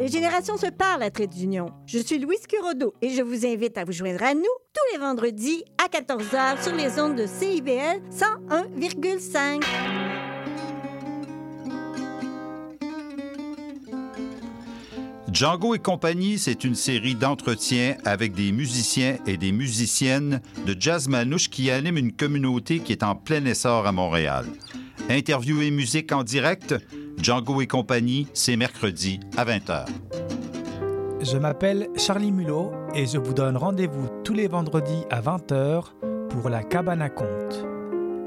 Les générations se parlent à Trait d'Union. Je suis Louise Curodo et je vous invite à vous joindre à nous tous les vendredis à 14h sur les ondes de CIBL 101,5. Django et compagnie, c'est une série d'entretiens avec des musiciens et des musiciennes de jazz manouche qui animent une communauté qui est en plein essor à Montréal. Interview et musique en direct, Django et compagnie, c'est mercredi à 20h. Je m'appelle Charlie Mulot et je vous donne rendez-vous tous les vendredis à 20h pour La Cabane à Conte,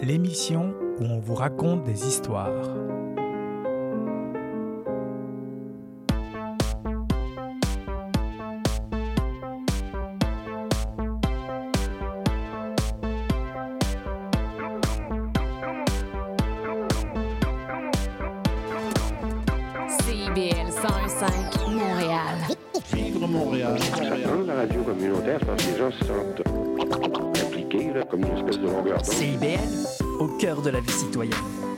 l'émission où on vous raconte des histoires. Communautaire, c'est parce que les gens se sentent impliqués, là, comme une espèce de longueur d'onde. CIBL, au cœur de la vie citoyenne.